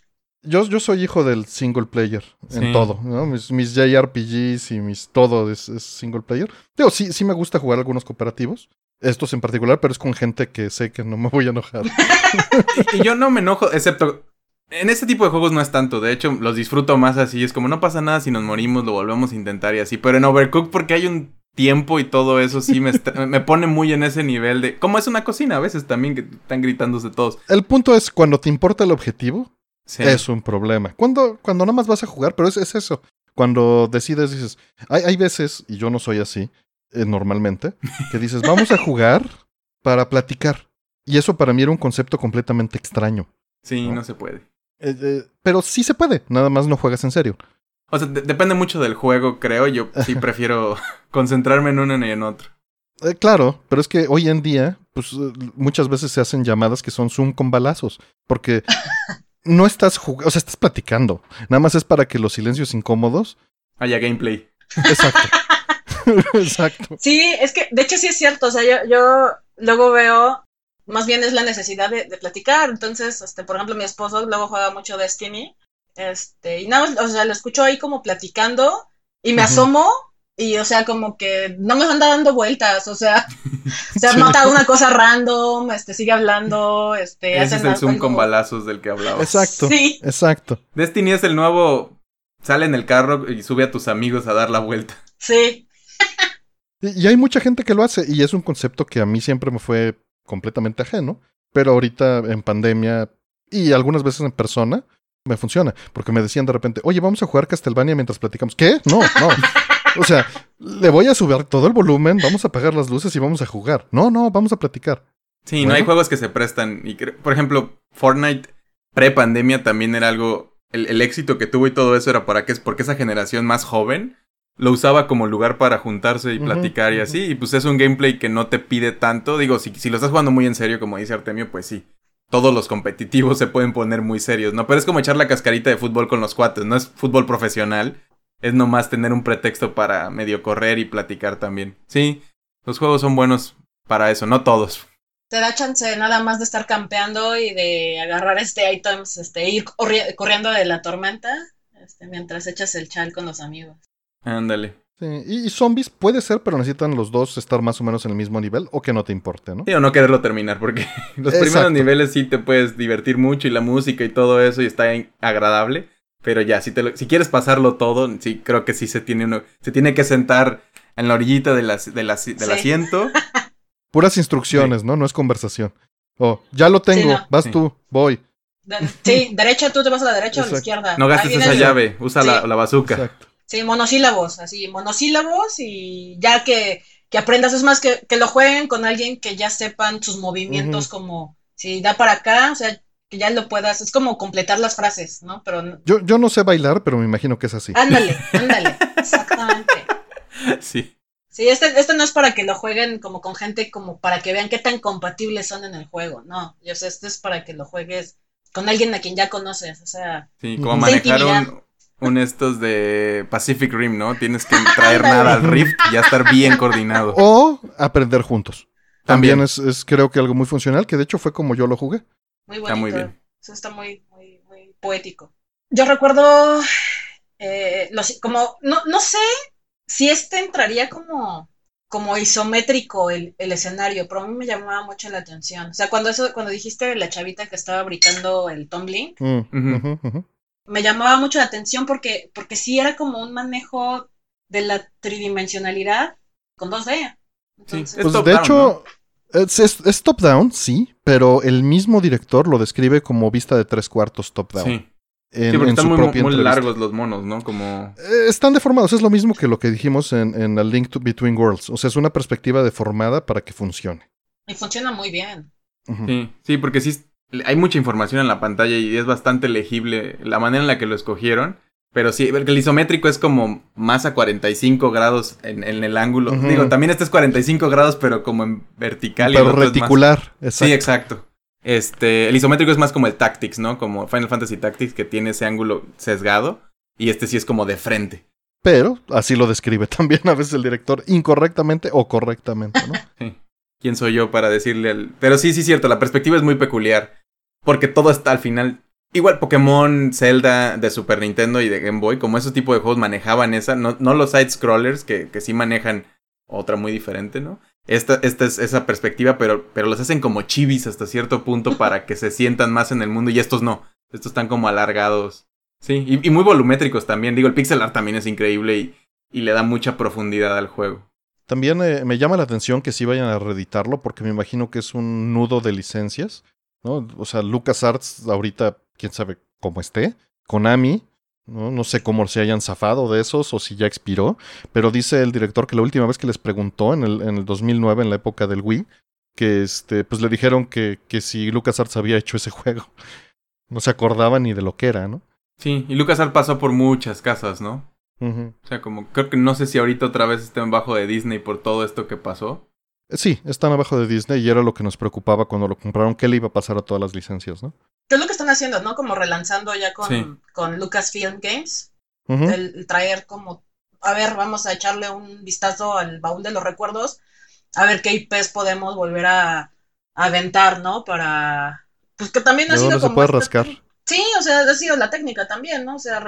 Yo, yo soy hijo del single player en
Sí.
todo. ¿no? Mis, mis JRPGs y mis todo es, es single player. Digo, sí, sí me gusta jugar algunos cooperativos. Estos en particular, pero es con gente que sé que no me voy a enojar.
Y, y yo no me enojo, excepto. En este tipo de juegos no es tanto, de hecho los disfruto más así, es como no pasa nada si nos morimos, lo volvemos a intentar y así, pero en Overcooked porque hay un tiempo y todo eso sí me, me pone muy en ese nivel de... Como es una cocina a veces también que están gritándose todos.
El punto es, cuando te importa el objetivo,
Sí.
es un problema. Cuando, cuando nada más vas a jugar, pero es, es eso. Cuando decides, dices, hay, hay veces, y yo no soy así eh, normalmente, que dices, vamos a jugar para platicar. Y eso para mí era un concepto completamente extraño.
Sí,
¿no?
no se puede.
Eh, eh, pero sí se puede, nada más no juegas en serio.
O sea, de- depende mucho del juego, creo. Yo sí prefiero concentrarme en uno y en otro.
Eh, claro, pero es que hoy en día, pues muchas veces se hacen llamadas que son Zoom con balazos, porque no estás jugando, o sea, estás platicando. Nada más es para que los silencios incómodos.
Haya gameplay.
Exacto. Exacto.
Sí, es que de hecho sí es cierto, o sea, yo, yo luego veo, más bien es la necesidad de, de platicar, entonces, este, por ejemplo, mi esposo luego juega mucho Destiny, este, y nada más, o sea, lo escucho ahí como platicando, y me asomo y, o sea, como que no me anda dando vueltas, o sea, se matado una cosa random, este, sigue hablando, este...
Ese es el Zoom con balazos del que hablaba.
Exacto, sí. exacto.
Destiny es el nuevo, sale en el carro y sube a tus amigos a dar la vuelta.
Sí.
Y, hay mucha gente que lo hace, y es un concepto que a mí siempre me fue completamente ajeno, pero ahorita en pandemia y algunas veces en persona, me funciona, porque me decían de repente, oye, vamos a jugar Castlevania mientras platicamos. ¿Qué? No, no. O sea, le voy a subir todo el volumen, vamos a apagar las luces y vamos a jugar. No, no, vamos a platicar.
Sí, no hay juegos que se prestan. Y por ejemplo, Fortnite pre-pandemia también era algo. El, éxito que tuvo y todo eso era para que es porque esa generación más joven lo usaba como lugar para juntarse y platicar y así. Y pues es un gameplay que no te pide tanto. Digo, si, si lo estás jugando muy en serio, como dice Artemio, pues sí. Todos los competitivos se pueden poner muy serios, ¿no? Pero es como echar la cascarita de fútbol con los cuates, no es fútbol profesional es nomás tener un pretexto para medio correr y platicar también. Sí, los juegos son buenos para eso, no todos.
Te da chance nada más de estar campeando y de agarrar este items, este, ir corriendo de la tormenta, este, mientras echas el chal con los amigos.
Ándale.
Sí, y, zombies puede ser, pero necesitan los dos estar más o menos en el mismo nivel o que no te importe, ¿no?
Sí, o no quererlo terminar, porque los primeros niveles sí te puedes divertir mucho y la música y todo eso y está agradable. Pero ya, si, te si quieres pasarlo todo, sí, creo que sí se tiene uno. Se tiene que sentar en la orillita de la, del asiento.
Puras instrucciones, ¿no? No es conversación. Oh, ya lo tengo, vas tú, voy.
sí, derecha, tú te vas a la derecha o a la izquierda.
No gastes esa llave, usa la, la bazooka.
Sí, monosílabos, así, monosílabos y ya que, que aprendas, es más que, que lo jueguen con alguien que ya sepan sus movimientos como si da para acá, o sea, que ya lo puedas, es como completar las frases, ¿no? Pero
yo, yo no sé bailar, pero me imagino que es así.
Ándale, ándale, exactamente.
Sí.
Sí, este, este no es para que lo jueguen como con gente, como para que vean qué tan compatibles son en el juego, no. Yo sé, este es para que lo juegues con alguien a quien ya conoces, o sea.
Sí, como manejar un, estos de Pacific Rim, ¿no? Tienes que traer nada al Rift y ya estar bien coordinado.
O aprender juntos. También, es, es, creo que algo muy funcional, que de hecho fue como yo lo jugué.
Muy bonito. Está muy bien. Eso está muy, muy, muy poético. Yo recuerdo, eh, como, no, no sé si este entraría como, como isométrico el, el, escenario, pero a mí me llamaba mucho la atención. O sea, cuando eso, cuando dijiste la chavita que estaba brincando el tumbling, mm, me llamaba mucho la atención porque, porque sí era como un manejo de la tridimensionalidad con 2D.
Entonces, pues de hecho, es, top-down, sí, pero el mismo director lo describe como vista de tres cuartos top-down.
Sí. En, están muy, largos los monos, ¿no? Como...
Eh, están deformados, es lo mismo que lo que dijimos en, en A Link to Between Worlds. O sea, es una perspectiva deformada para que funcione.
Y funciona muy bien.
Sí, sí, porque sí hay mucha información en la pantalla y es bastante legible la manera en la que lo escogieron. Pero sí, el isométrico es como más a 45 grados en, el ángulo. Digo, también este es 45 grados, pero como en vertical.
Pero reticular,
Sí, exacto. Este, el isométrico es más como el Tactics, ¿no? Como Final Fantasy Tactics, que tiene ese ángulo sesgado. Y este sí es como de frente.
Pero así lo describe también a veces el director, incorrectamente o correctamente, ¿no?
Sí. ¿Quién soy yo para decirle al... Pero sí, sí, cierto, la perspectiva es muy peculiar. Porque todo está al final Igual Pokémon, Zelda de Super Nintendo y de Game Boy, como ese tipo de juegos manejaban esa, no, no los side-scrollers que, que, sí manejan otra muy diferente, ¿no? Esta, esta es esa perspectiva, pero, pero los hacen como chivis hasta cierto punto para que se sientan más en el mundo y estos no, estos están como alargados. Sí, y, muy volumétricos también, digo, el pixel art también es increíble y, y le da mucha profundidad al juego.
También eh, me llama la atención que sí vayan a reeditarlo porque me imagino que es un nudo de licencias, ¿no? O sea, LucasArts ahorita quién sabe cómo esté. Konami, ¿no? no sé cómo se hayan zafado de esos o si ya expiró, pero dice el director que la última vez que les preguntó en el, en el 2009, en la época del Wii, que este, pues le dijeron que, que si LucasArts había hecho ese juego. No se acordaba ni de lo que era, ¿no?
Sí, y LucasArts pasó por muchas casas, ¿no? O sea, como creo que no sé si ahorita otra vez estén bajo de Disney por todo esto que pasó.
Sí, están abajo de Disney y era lo que nos preocupaba cuando lo compraron, qué le iba a pasar a todas las licencias, ¿no?
¿Qué es lo que están haciendo, no? Como relanzando ya con, con Lucasfilm Games. el, traer como, a ver, vamos a echarle un vistazo al baúl de los recuerdos, a ver qué IPs podemos volver a, aventar, ¿no? Para, pues que también ha sido
como... se puede rascar.
Sí, o sea, ha sido la técnica también, ¿no? O sea,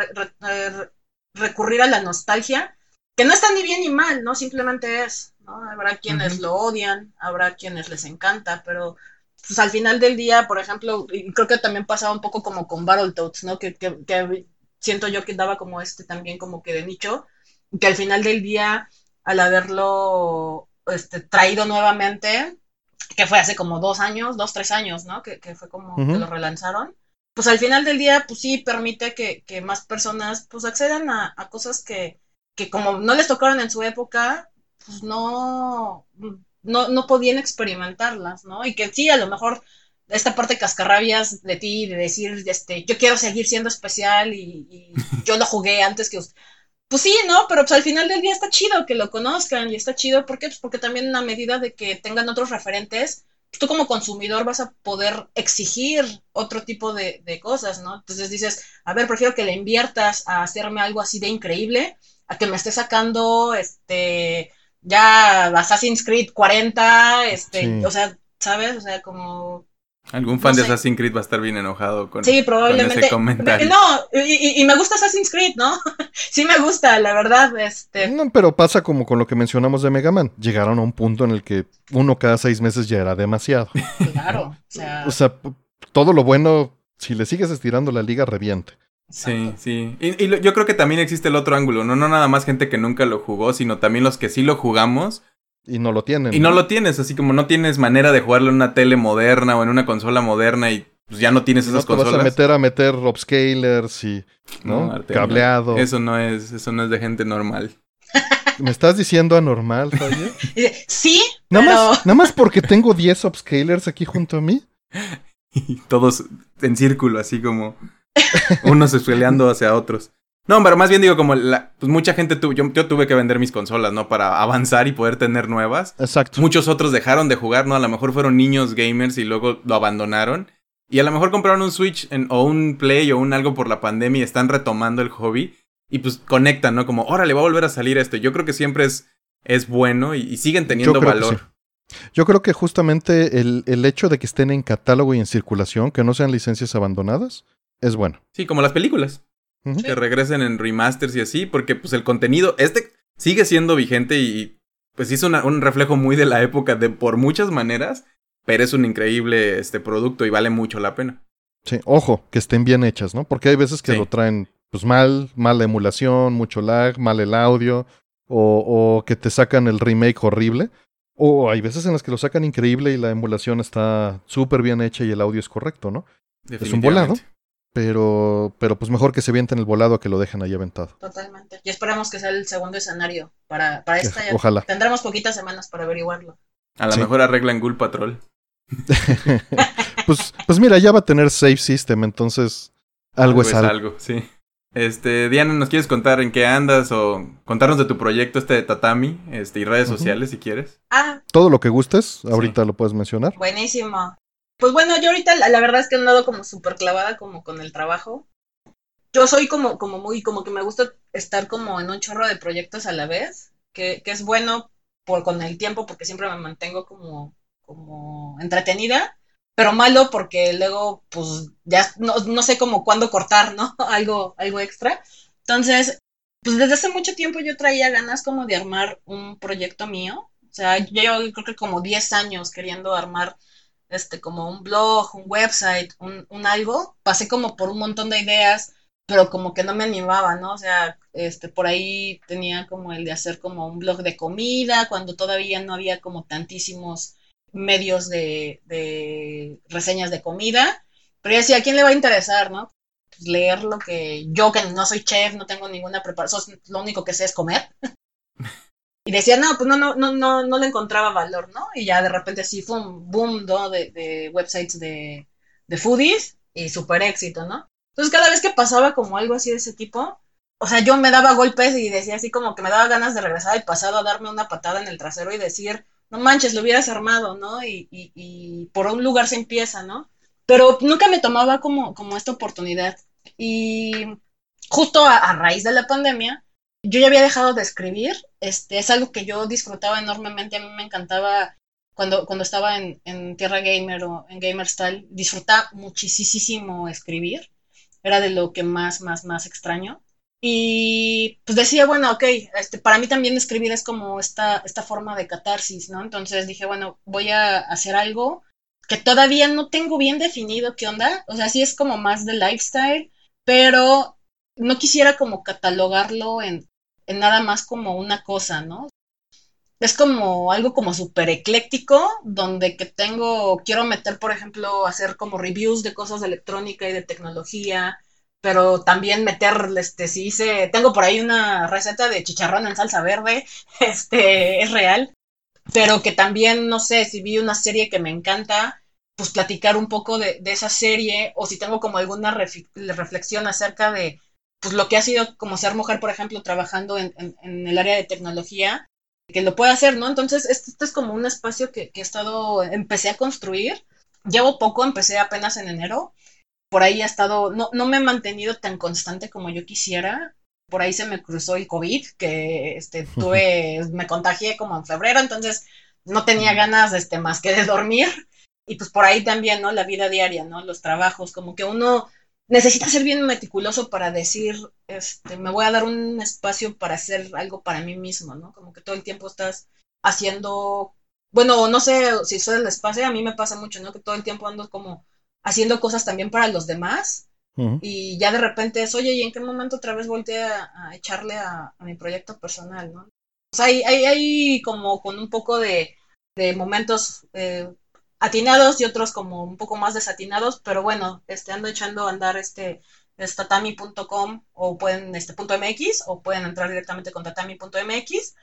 recurrir a la nostalgia que no está ni bien ni mal, ¿no? Simplemente es, ¿no? Habrá quienes lo odian, habrá quienes les encanta, pero pues al final del día, por ejemplo, y creo que también pasaba un poco como con Battletoads, ¿no? Que, que, que siento yo que daba como este también como que de nicho, que al final del día, al haberlo este, traído nuevamente, que fue hace como dos años, dos, tres años, ¿no? Que, que fue como que lo relanzaron. Pues al final del día, pues sí, permite que, que más personas pues accedan a, a cosas que, que como no les tocaron en su época, pues no, no, no podían experimentarlas, ¿no? Y que sí, a lo mejor esta parte cascarrabias de ti, de decir, este, yo quiero seguir siendo especial y, y yo lo jugué antes que usted. Pues sí, ¿no? Pero pues al final del día está chido que lo conozcan y está chido, ¿por qué? Pues porque también a medida de que tengan otros referentes, tú como consumidor vas a poder exigir otro tipo de, de cosas, ¿no? Entonces dices, a ver, prefiero que le inviertas a hacerme algo así de increíble, a que me esté sacando, este, ya Assassin's Creed 40, este,
Sí.
o sea, ¿sabes? O sea, como
Algún fan
No
de
sé.
Assassin's Creed va a estar bien enojado con,
Sí,
con
probablemente.
ese comentario.
No, y, me gusta Assassin's Creed, ¿no? sí me gusta, la verdad, este.
No, pero pasa como con lo que mencionamos de Mega Man. Llegaron a un punto en el que uno cada seis meses ya era demasiado.
Claro, o sea.
O sea, todo lo bueno, si le sigues estirando la liga, reviente.
Sí, sí. Y, y lo- yo creo que también existe el otro ángulo, ¿no? No nada más gente que nunca lo jugó, sino también los que sí lo jugamos
Y no lo tienen.
y no lo tienes, así como no tienes manera de jugarlo en una tele moderna o en una consola moderna y pues ya no tienes
No
esas
te vas a
consolas.
meter a meter upscalers y ¿no? Cableado.
Eso no es, eso no es de gente normal.
¿Me estás diciendo anormal,
dice, sí,
Nada
pero.
más, nada más porque tengo 10 upscalers aquí junto a mí.
Y todos en círculo, así como unos peleando hacia otros. No, pero más bien digo como la, pues mucha gente tuvo, yo, yo tuve que vender mis consolas, ¿no? Para avanzar y poder tener nuevas.
Exacto.
Muchos otros dejaron de jugar, ¿no? A lo mejor fueron niños gamers y luego lo abandonaron. Y a lo mejor compraron un Switch en- o un Play o un algo por la pandemia y están retomando el hobby. Y pues conectan, ¿no? Como, órale, va a volver a salir esto. Yo creo que siempre es, es bueno y, y siguen teniendo valor.
sí. Yo creo que justamente el, el hecho de que estén en catálogo y en circulación, que no sean licencias abandonadas, es bueno.
Sí, como las películas. Que regresen en remasters y así, porque pues el contenido, este sigue siendo vigente y pues hizo una- un reflejo muy de la época de por muchas maneras, pero es un increíble este producto y vale mucho la pena.
Sí, ojo, que estén bien hechas, ¿no? Porque hay veces que
Sí.
lo traen pues mal, mala emulación, mucho lag, mal el audio, o, o que te sacan el remake horrible. O hay veces en las que lo sacan increíble y la emulación está súper bien hecha y el audio es correcto, ¿no? un volado. Pero, pero pues mejor que se vienten el volado a que lo dejen ahí aventado.
Totalmente. Y esperamos que sea el segundo escenario para, para esta.
Ojalá.
Tendremos poquitas semanas para averiguarlo.
A lo
Sí.
mejor arreglan Ghoul Patrol.
pues, pues mira, ya va a tener save system, entonces algo es algo.
algo, sí. Este, Diana, ¿nos quieres contar en qué andas o contarnos de tu proyecto este de Tatami, este, y redes sociales si quieres?
Ah,
Todo lo que gustes, ahorita lo puedes mencionar.
buenísimo. Pues bueno, yo ahorita la, la verdad es que he andado como súper clavada como con el trabajo. Yo soy como, como muy, como que me gusta estar como en un chorro de proyectos a la vez, que, que es bueno por, con el tiempo porque siempre me mantengo como, como entretenida, pero malo porque luego pues ya no, no sé como cuándo cortar, ¿no? algo, algo extra. Entonces, pues desde hace mucho tiempo yo traía ganas como de armar un proyecto mío. O sea, yo creo que como 10 años queriendo armar este como un blog, un website, un, un algo. Pasé como por un montón de ideas, pero como que no me animaba, ¿no? O sea, este por ahí tenía como el de hacer como un blog de comida, cuando todavía no había como tantísimos medios de, de reseñas de comida. Pero yo decía, ¿a quién le va a interesar, no? Pues leer lo que yo, que no soy chef, no tengo ninguna preparación, lo único que sé es comer. Y decía, no, pues no, no, no, no, no le encontraba valor, ¿no? Y ya de repente así fue un boom, ¿no? De, de websites de, de foodies y súper éxito, ¿no? Entonces cada vez que pasaba como algo así de ese tipo, o sea, yo me daba golpes y decía así como que me daba ganas de regresar al pasado a darme una patada en el trasero y decir, no manches, lo hubieras armado, ¿no? Y, y, y por un lugar se empieza, ¿no? Pero nunca me tomaba como, como esta oportunidad. Y justo a, a raíz de la pandemia, yo ya había dejado de escribir, este, es algo que yo disfrutaba enormemente, a mí me encantaba cuando, cuando estaba en, Tierra Gamer o en Gamer Style, disfrutaba muchísimo escribir, era de lo que más, más, más extraño. Y pues decía, bueno, ok, este, para mí también escribir es como esta, esta forma de catarsis, ¿no? Entonces dije, bueno, voy a hacer algo que todavía no tengo bien definido qué onda, o sea, sí es como más de lifestyle, pero no quisiera como catalogarlo en, nada más como una cosa, ¿no? Es como algo como súper ecléctico, donde que tengo, quiero meter, por ejemplo, hacer como reviews de cosas de electrónica y de tecnología, pero también meter, este, si hice, tengo por ahí una receta de chicharrón en salsa verde, este, es real, pero que también, no sé, si vi una serie que me encanta, pues platicar un poco de, esa serie, o si tengo como alguna reflexión acerca de, pues lo que ha sido como ser mujer, por ejemplo, trabajando en, el área de tecnología, que lo pueda hacer, ¿no? Entonces, este, es como un espacio que, que he estado, empecé a construir, llevo poco, empecé apenas en enero, por ahí ha estado, no, no me he mantenido tan constante como yo quisiera. Por ahí se me cruzó el COVID, que este, tuve, me contagié como en febrero, entonces no tenía ganas este, más que de dormir. Y pues por ahí también, ¿no? La vida diaria, ¿no? Los trabajos, como que uno necesita ser bien meticuloso para decir, este, me voy a dar un espacio para hacer algo para mí mismo, ¿no? Como que todo el tiempo estás haciendo, bueno, no sé si soy el espacio, a mí me pasa mucho, ¿no? Que todo el tiempo ando como haciendo cosas también para los demás. Y ya de repente es, oye, ¿y en qué momento otra vez volteé a, echarle a, mi proyecto personal, no? O sea, hay, hay, como con un poco de, momentos eh, atinados y otros como un poco más desatinados, pero bueno, este, ando echando a andar este, tatami.com o pueden, este, punto .mx o pueden entrar directamente con tatami.mx.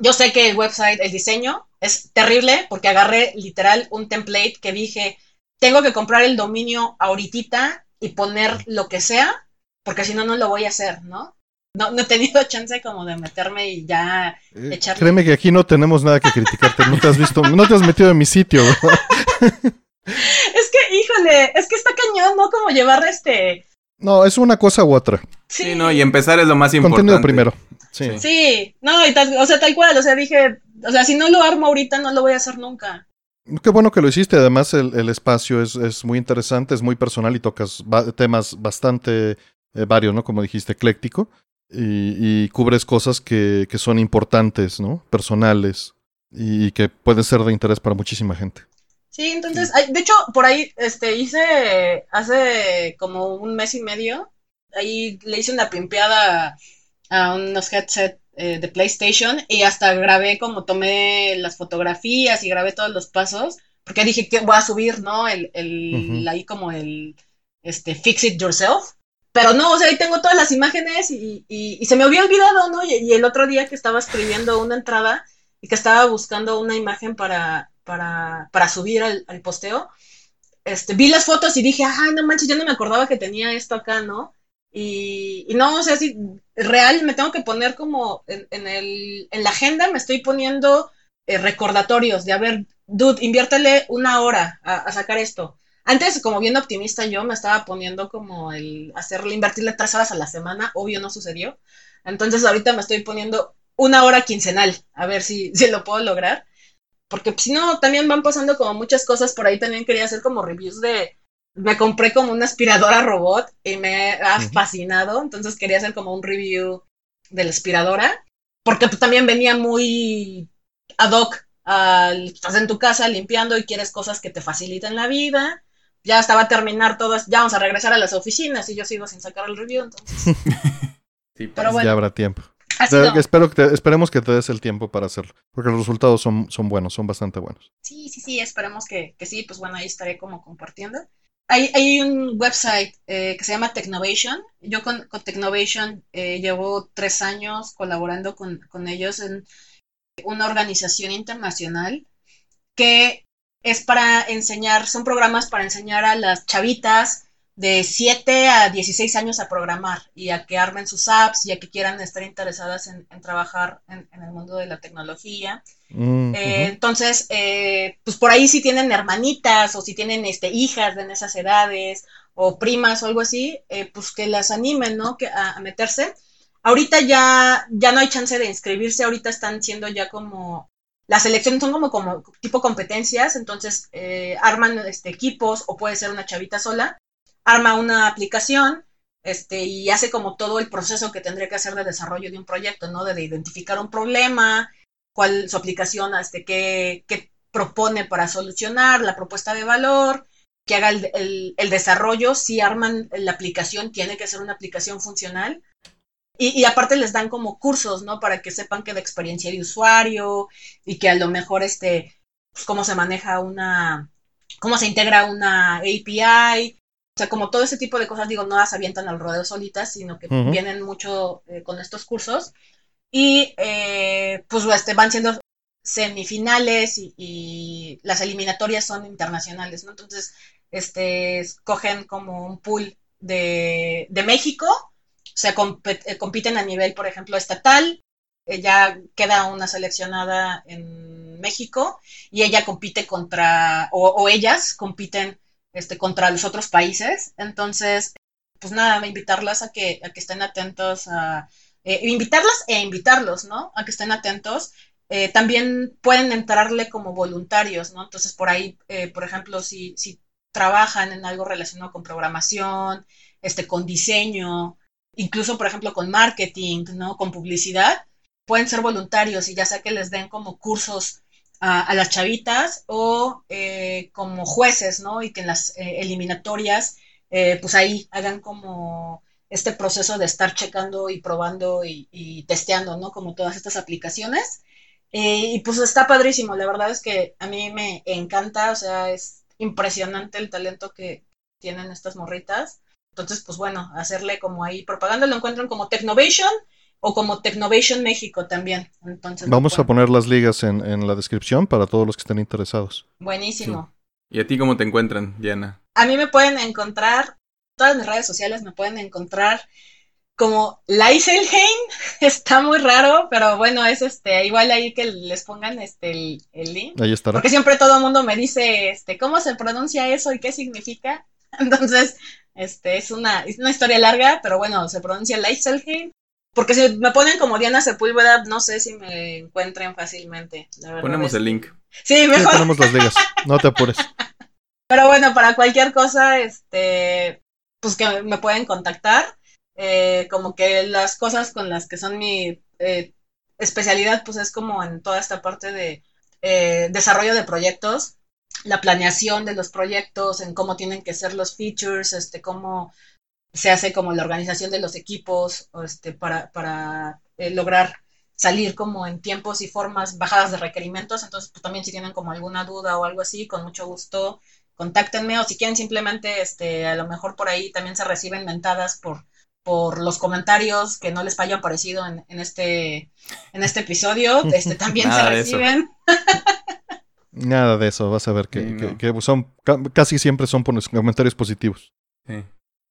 Yo sé que el website, el diseño es terrible porque agarré literal un template que dije, tengo que comprar el dominio ahorita y poner lo que sea, porque si no, no lo voy a hacer, ¿no? No, no he tenido chance como de meterme y ya
eh, echarle. Créeme que aquí no tenemos nada que criticarte, no te has visto, no te has metido en mi sitio,
es que, híjole, es que está cañón, ¿no? Como llevar este...
No, es una cosa u otra.
Sí, no, y empezar es lo más importante.
Contenido primero. Sí.
Sí, no, y tal, o sea, tal cual, o sea, dije, o sea, si no lo armo ahorita, no lo voy a hacer nunca.
Qué bueno que lo hiciste. Además, el, espacio es, muy interesante, es muy personal y tocas temas bastante eh, varios, ¿no? Como dijiste, ecléctico. Y, cubres cosas que, son importantes, ¿no? Personales y que pueden ser de interés para muchísima gente.
Sí, entonces, de hecho, por ahí este, hice hace como un mes y medio, ahí le hice una pimpeada a unos headsets eh, de PlayStation y hasta grabé como tomé las fotografías y grabé todos los pasos, porque dije que voy a subir, ¿no? El, el ahí como el, este, fix it yourself. Pero no, o sea, ahí tengo todas las imágenes y, se me había olvidado, ¿no? Y, el otro día que estaba escribiendo una entrada y que estaba buscando una imagen para, para, para subir al, al posteo, este, vi las fotos y dije, ay, no manches, yo no me acordaba que tenía esto acá, ¿no? Y, no, o sea, si real me tengo que poner como en, el, en la agenda, me estoy poniendo eh, recordatorios de, a ver, dude, inviértele una hora a, sacar esto. Antes, como bien optimista, yo me estaba poniendo como el hacerle, invertirle tres horas a la semana, obvio no sucedió. Entonces ahorita me estoy poniendo una hora quincenal, a ver si, si lo puedo lograr. Porque si no, también van pasando como muchas cosas, por ahí también quería hacer como reviews de, me compré como una aspiradora robot y me ha fascinado, entonces quería hacer como un review de la aspiradora, porque pues, también venía muy ad hoc, al, estás en tu casa limpiando y quieres cosas que te faciliten la vida, ya estaba a terminar todo, ya vamos a regresar a las oficinas y yo sigo sin sacar el review, entonces...
sí, Pero bueno, ya habrá tiempo. Espero que esperemos que te des el tiempo para hacerlo, porque los resultados son, son buenos, son bastante buenos.
Sí, sí, sí, esperemos que, que sí, pues bueno, ahí estaré como compartiendo hay, un website eh, que se llama Technovation. Yo con, con Technovation eh, llevo tres años colaborando con, ellos en una organización internacional que es para enseñar, son programas para enseñar a las chavitas de 7 a 16 años a programar y a que armen sus apps y a que quieran estar interesadas en, trabajar en, el mundo de la tecnología. Mm, eh, entonces, eh, pues por ahí si tienen hermanitas o si tienen este, hijas de esas edades o primas o algo así, eh, pues que las animen, ¿no? Que, a, meterse. Ahorita ya, ya no hay chance de inscribirse, ahorita están siendo ya como las elecciones son como, tipo competencias, entonces arman este, equipos o puede ser una chavita sola arma una aplicación, este, y hace como todo el proceso que tendría que hacer de desarrollo de un proyecto, ¿no? De, identificar un problema, cuál su aplicación, este, qué, qué propone para solucionar, la propuesta de valor, que haga el, el, desarrollo, si arman la aplicación, tiene que ser una aplicación funcional. Y, y, aparte les dan como cursos, ¿no? Para que sepan que de experiencia de usuario y que a lo mejor, este, pues, cómo se maneja una, cómo se integra una API, o sea, como todo ese tipo de cosas, digo, no las avientan al rodeo solitas, sino que vienen mucho eh, con estos cursos. Y eh, pues este, van siendo semifinales y, las eliminatorias son internacionales, ¿no? Entonces, este, escogen como un pool de, de México, sea, eh, compiten a nivel, por ejemplo, estatal, ella queda una seleccionada en México y ella compite contra, o, o ellas compiten este, contra los otros países. Entonces, pues nada, invitarlas a que, a que estén atentos a... Eh, invitarlas e invitarlos, ¿no? A que estén atentos. Eh, también pueden entrarle como voluntarios, ¿no? Entonces, por ahí, eh, por ejemplo, si, si trabajan en algo relacionado con programación, este, con diseño, incluso, por ejemplo, con marketing, ¿no? Con publicidad, pueden ser voluntarios y ya sea que les den como cursos a, las chavitas o eh, como jueces, ¿no? Y que en las eh, eliminatorias, eh, pues ahí hagan como este proceso de estar checando y probando y, testeando, ¿no? Como todas estas aplicaciones. y pues está padrísimo, la verdad es que a mí me encanta, o sea, es impresionante el talento que tienen estas morritas. Entonces, pues bueno, hacerle como ahí propaganda, lo encuentran como Technovation o como Technovation México también. Entonces,
Vamos a poner las ligas en, la descripción para todos los que estén interesados.
Buenísimo.
¿Y a ti cómo te encuentran, Diana?
A mí me pueden encontrar, todas mis redes sociales me pueden encontrar como Leiselheim, está muy raro, pero bueno, es este, igual ahí que les pongan este el, link.
Ahí estará.
Porque siempre todo el mundo me dice, este, ¿cómo se pronuncia eso y qué significa? Entonces, este, es una, es una historia larga, pero bueno, se pronuncia Leiselheim. Porque si me ponen como Diana Sepúlveda, no sé si me encuentren fácilmente.
Ponemos el link.
Sí, mejor.
ponemos las ligas. No te apures.
Pero bueno, para cualquier cosa, este, pues que me pueden contactar. Eh, como que las cosas con las que son mi eh, especialidad, pues es como en toda esta parte de eh, desarrollo de proyectos, la planeación de los proyectos, en cómo tienen que ser los features, este, cómo se hace como la organización de los equipos este, para, para eh, lograr salir como en tiempos y formas bajadas de requerimientos. Entonces, pues también si tienen como alguna duda o algo así, con mucho gusto contáctenme o si quieren simplemente, este, a lo mejor por ahí también se reciben mentadas por, por los comentarios que no les hayan parecido en, en este, en este episodio, este, también se reciben.
Nada de eso, vas a ver que, que, son, casi siempre son por los comentarios positivos.
Sí.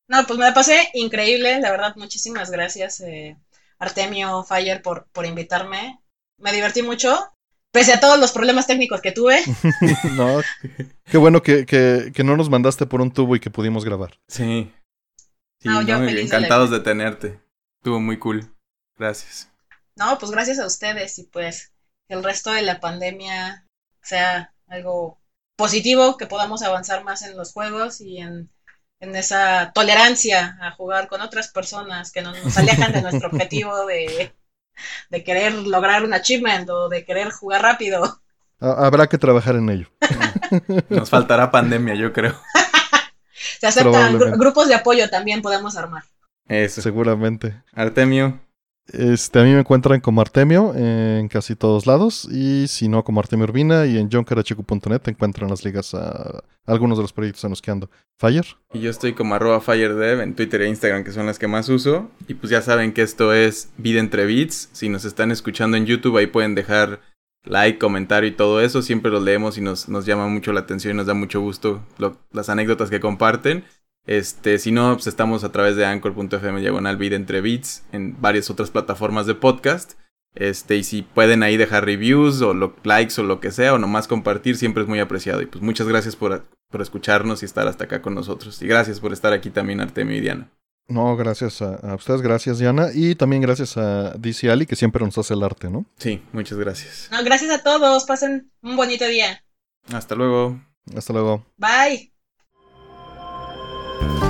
No, pues me la pasé increíble, la verdad, muchísimas gracias, eh, Artemio Fire, por, por invitarme. Me divertí mucho, pese a todos los problemas técnicos que tuve.
no, qué bueno que, que, no nos mandaste por un tubo y que pudimos grabar.
Sí. sí encantados de, de tenerte. Estuvo muy cool. Gracias.
No, pues gracias a ustedes y pues que el resto de la pandemia sea algo positivo, que podamos avanzar más en los juegos y en en esa tolerancia a jugar con otras personas que nos alejan de nuestro objetivo de, de querer lograr un achievement o de querer jugar rápido.
Habrá que trabajar en ello.
Nos faltará pandemia, yo creo.
Se aceptan grupos de apoyo también podemos armar.
Eso. Seguramente.
Artemio.
Este, a mí me encuentran como Artemio en casi todos lados y si no como Artemio Urbina y en jonkarachiku.net te encuentran las ligas a algunos de los proyectos en los que ando. Fire.
Y yo estoy como arroba FireDev en Twitter e Instagram que son las que más uso y pues ya saben que esto es Vida entre Beats. Si nos están escuchando en YouTube ahí pueden dejar like, comentario y todo eso. Siempre los leemos y nos, nos llama mucho la atención y nos da mucho gusto las anécdotas que comparten. Este, si no, pues estamos a través de anchor.fm diagonal entre beats en varias otras plataformas de podcast. Este, y si pueden ahí dejar reviews o likes o lo que sea, o nomás compartir, siempre es muy apreciado. Y pues muchas gracias por, por escucharnos y estar hasta acá con nosotros. Y gracias por estar aquí también, Artemio y Diana.
No, gracias a, ustedes, gracias Diana. Y también gracias a DC Ali, que siempre nos hace el arte, ¿no?
Sí, muchas gracias.
No, gracias a todos, pasen un bonito día.
Hasta luego.
Hasta luego. Bye.
Bye.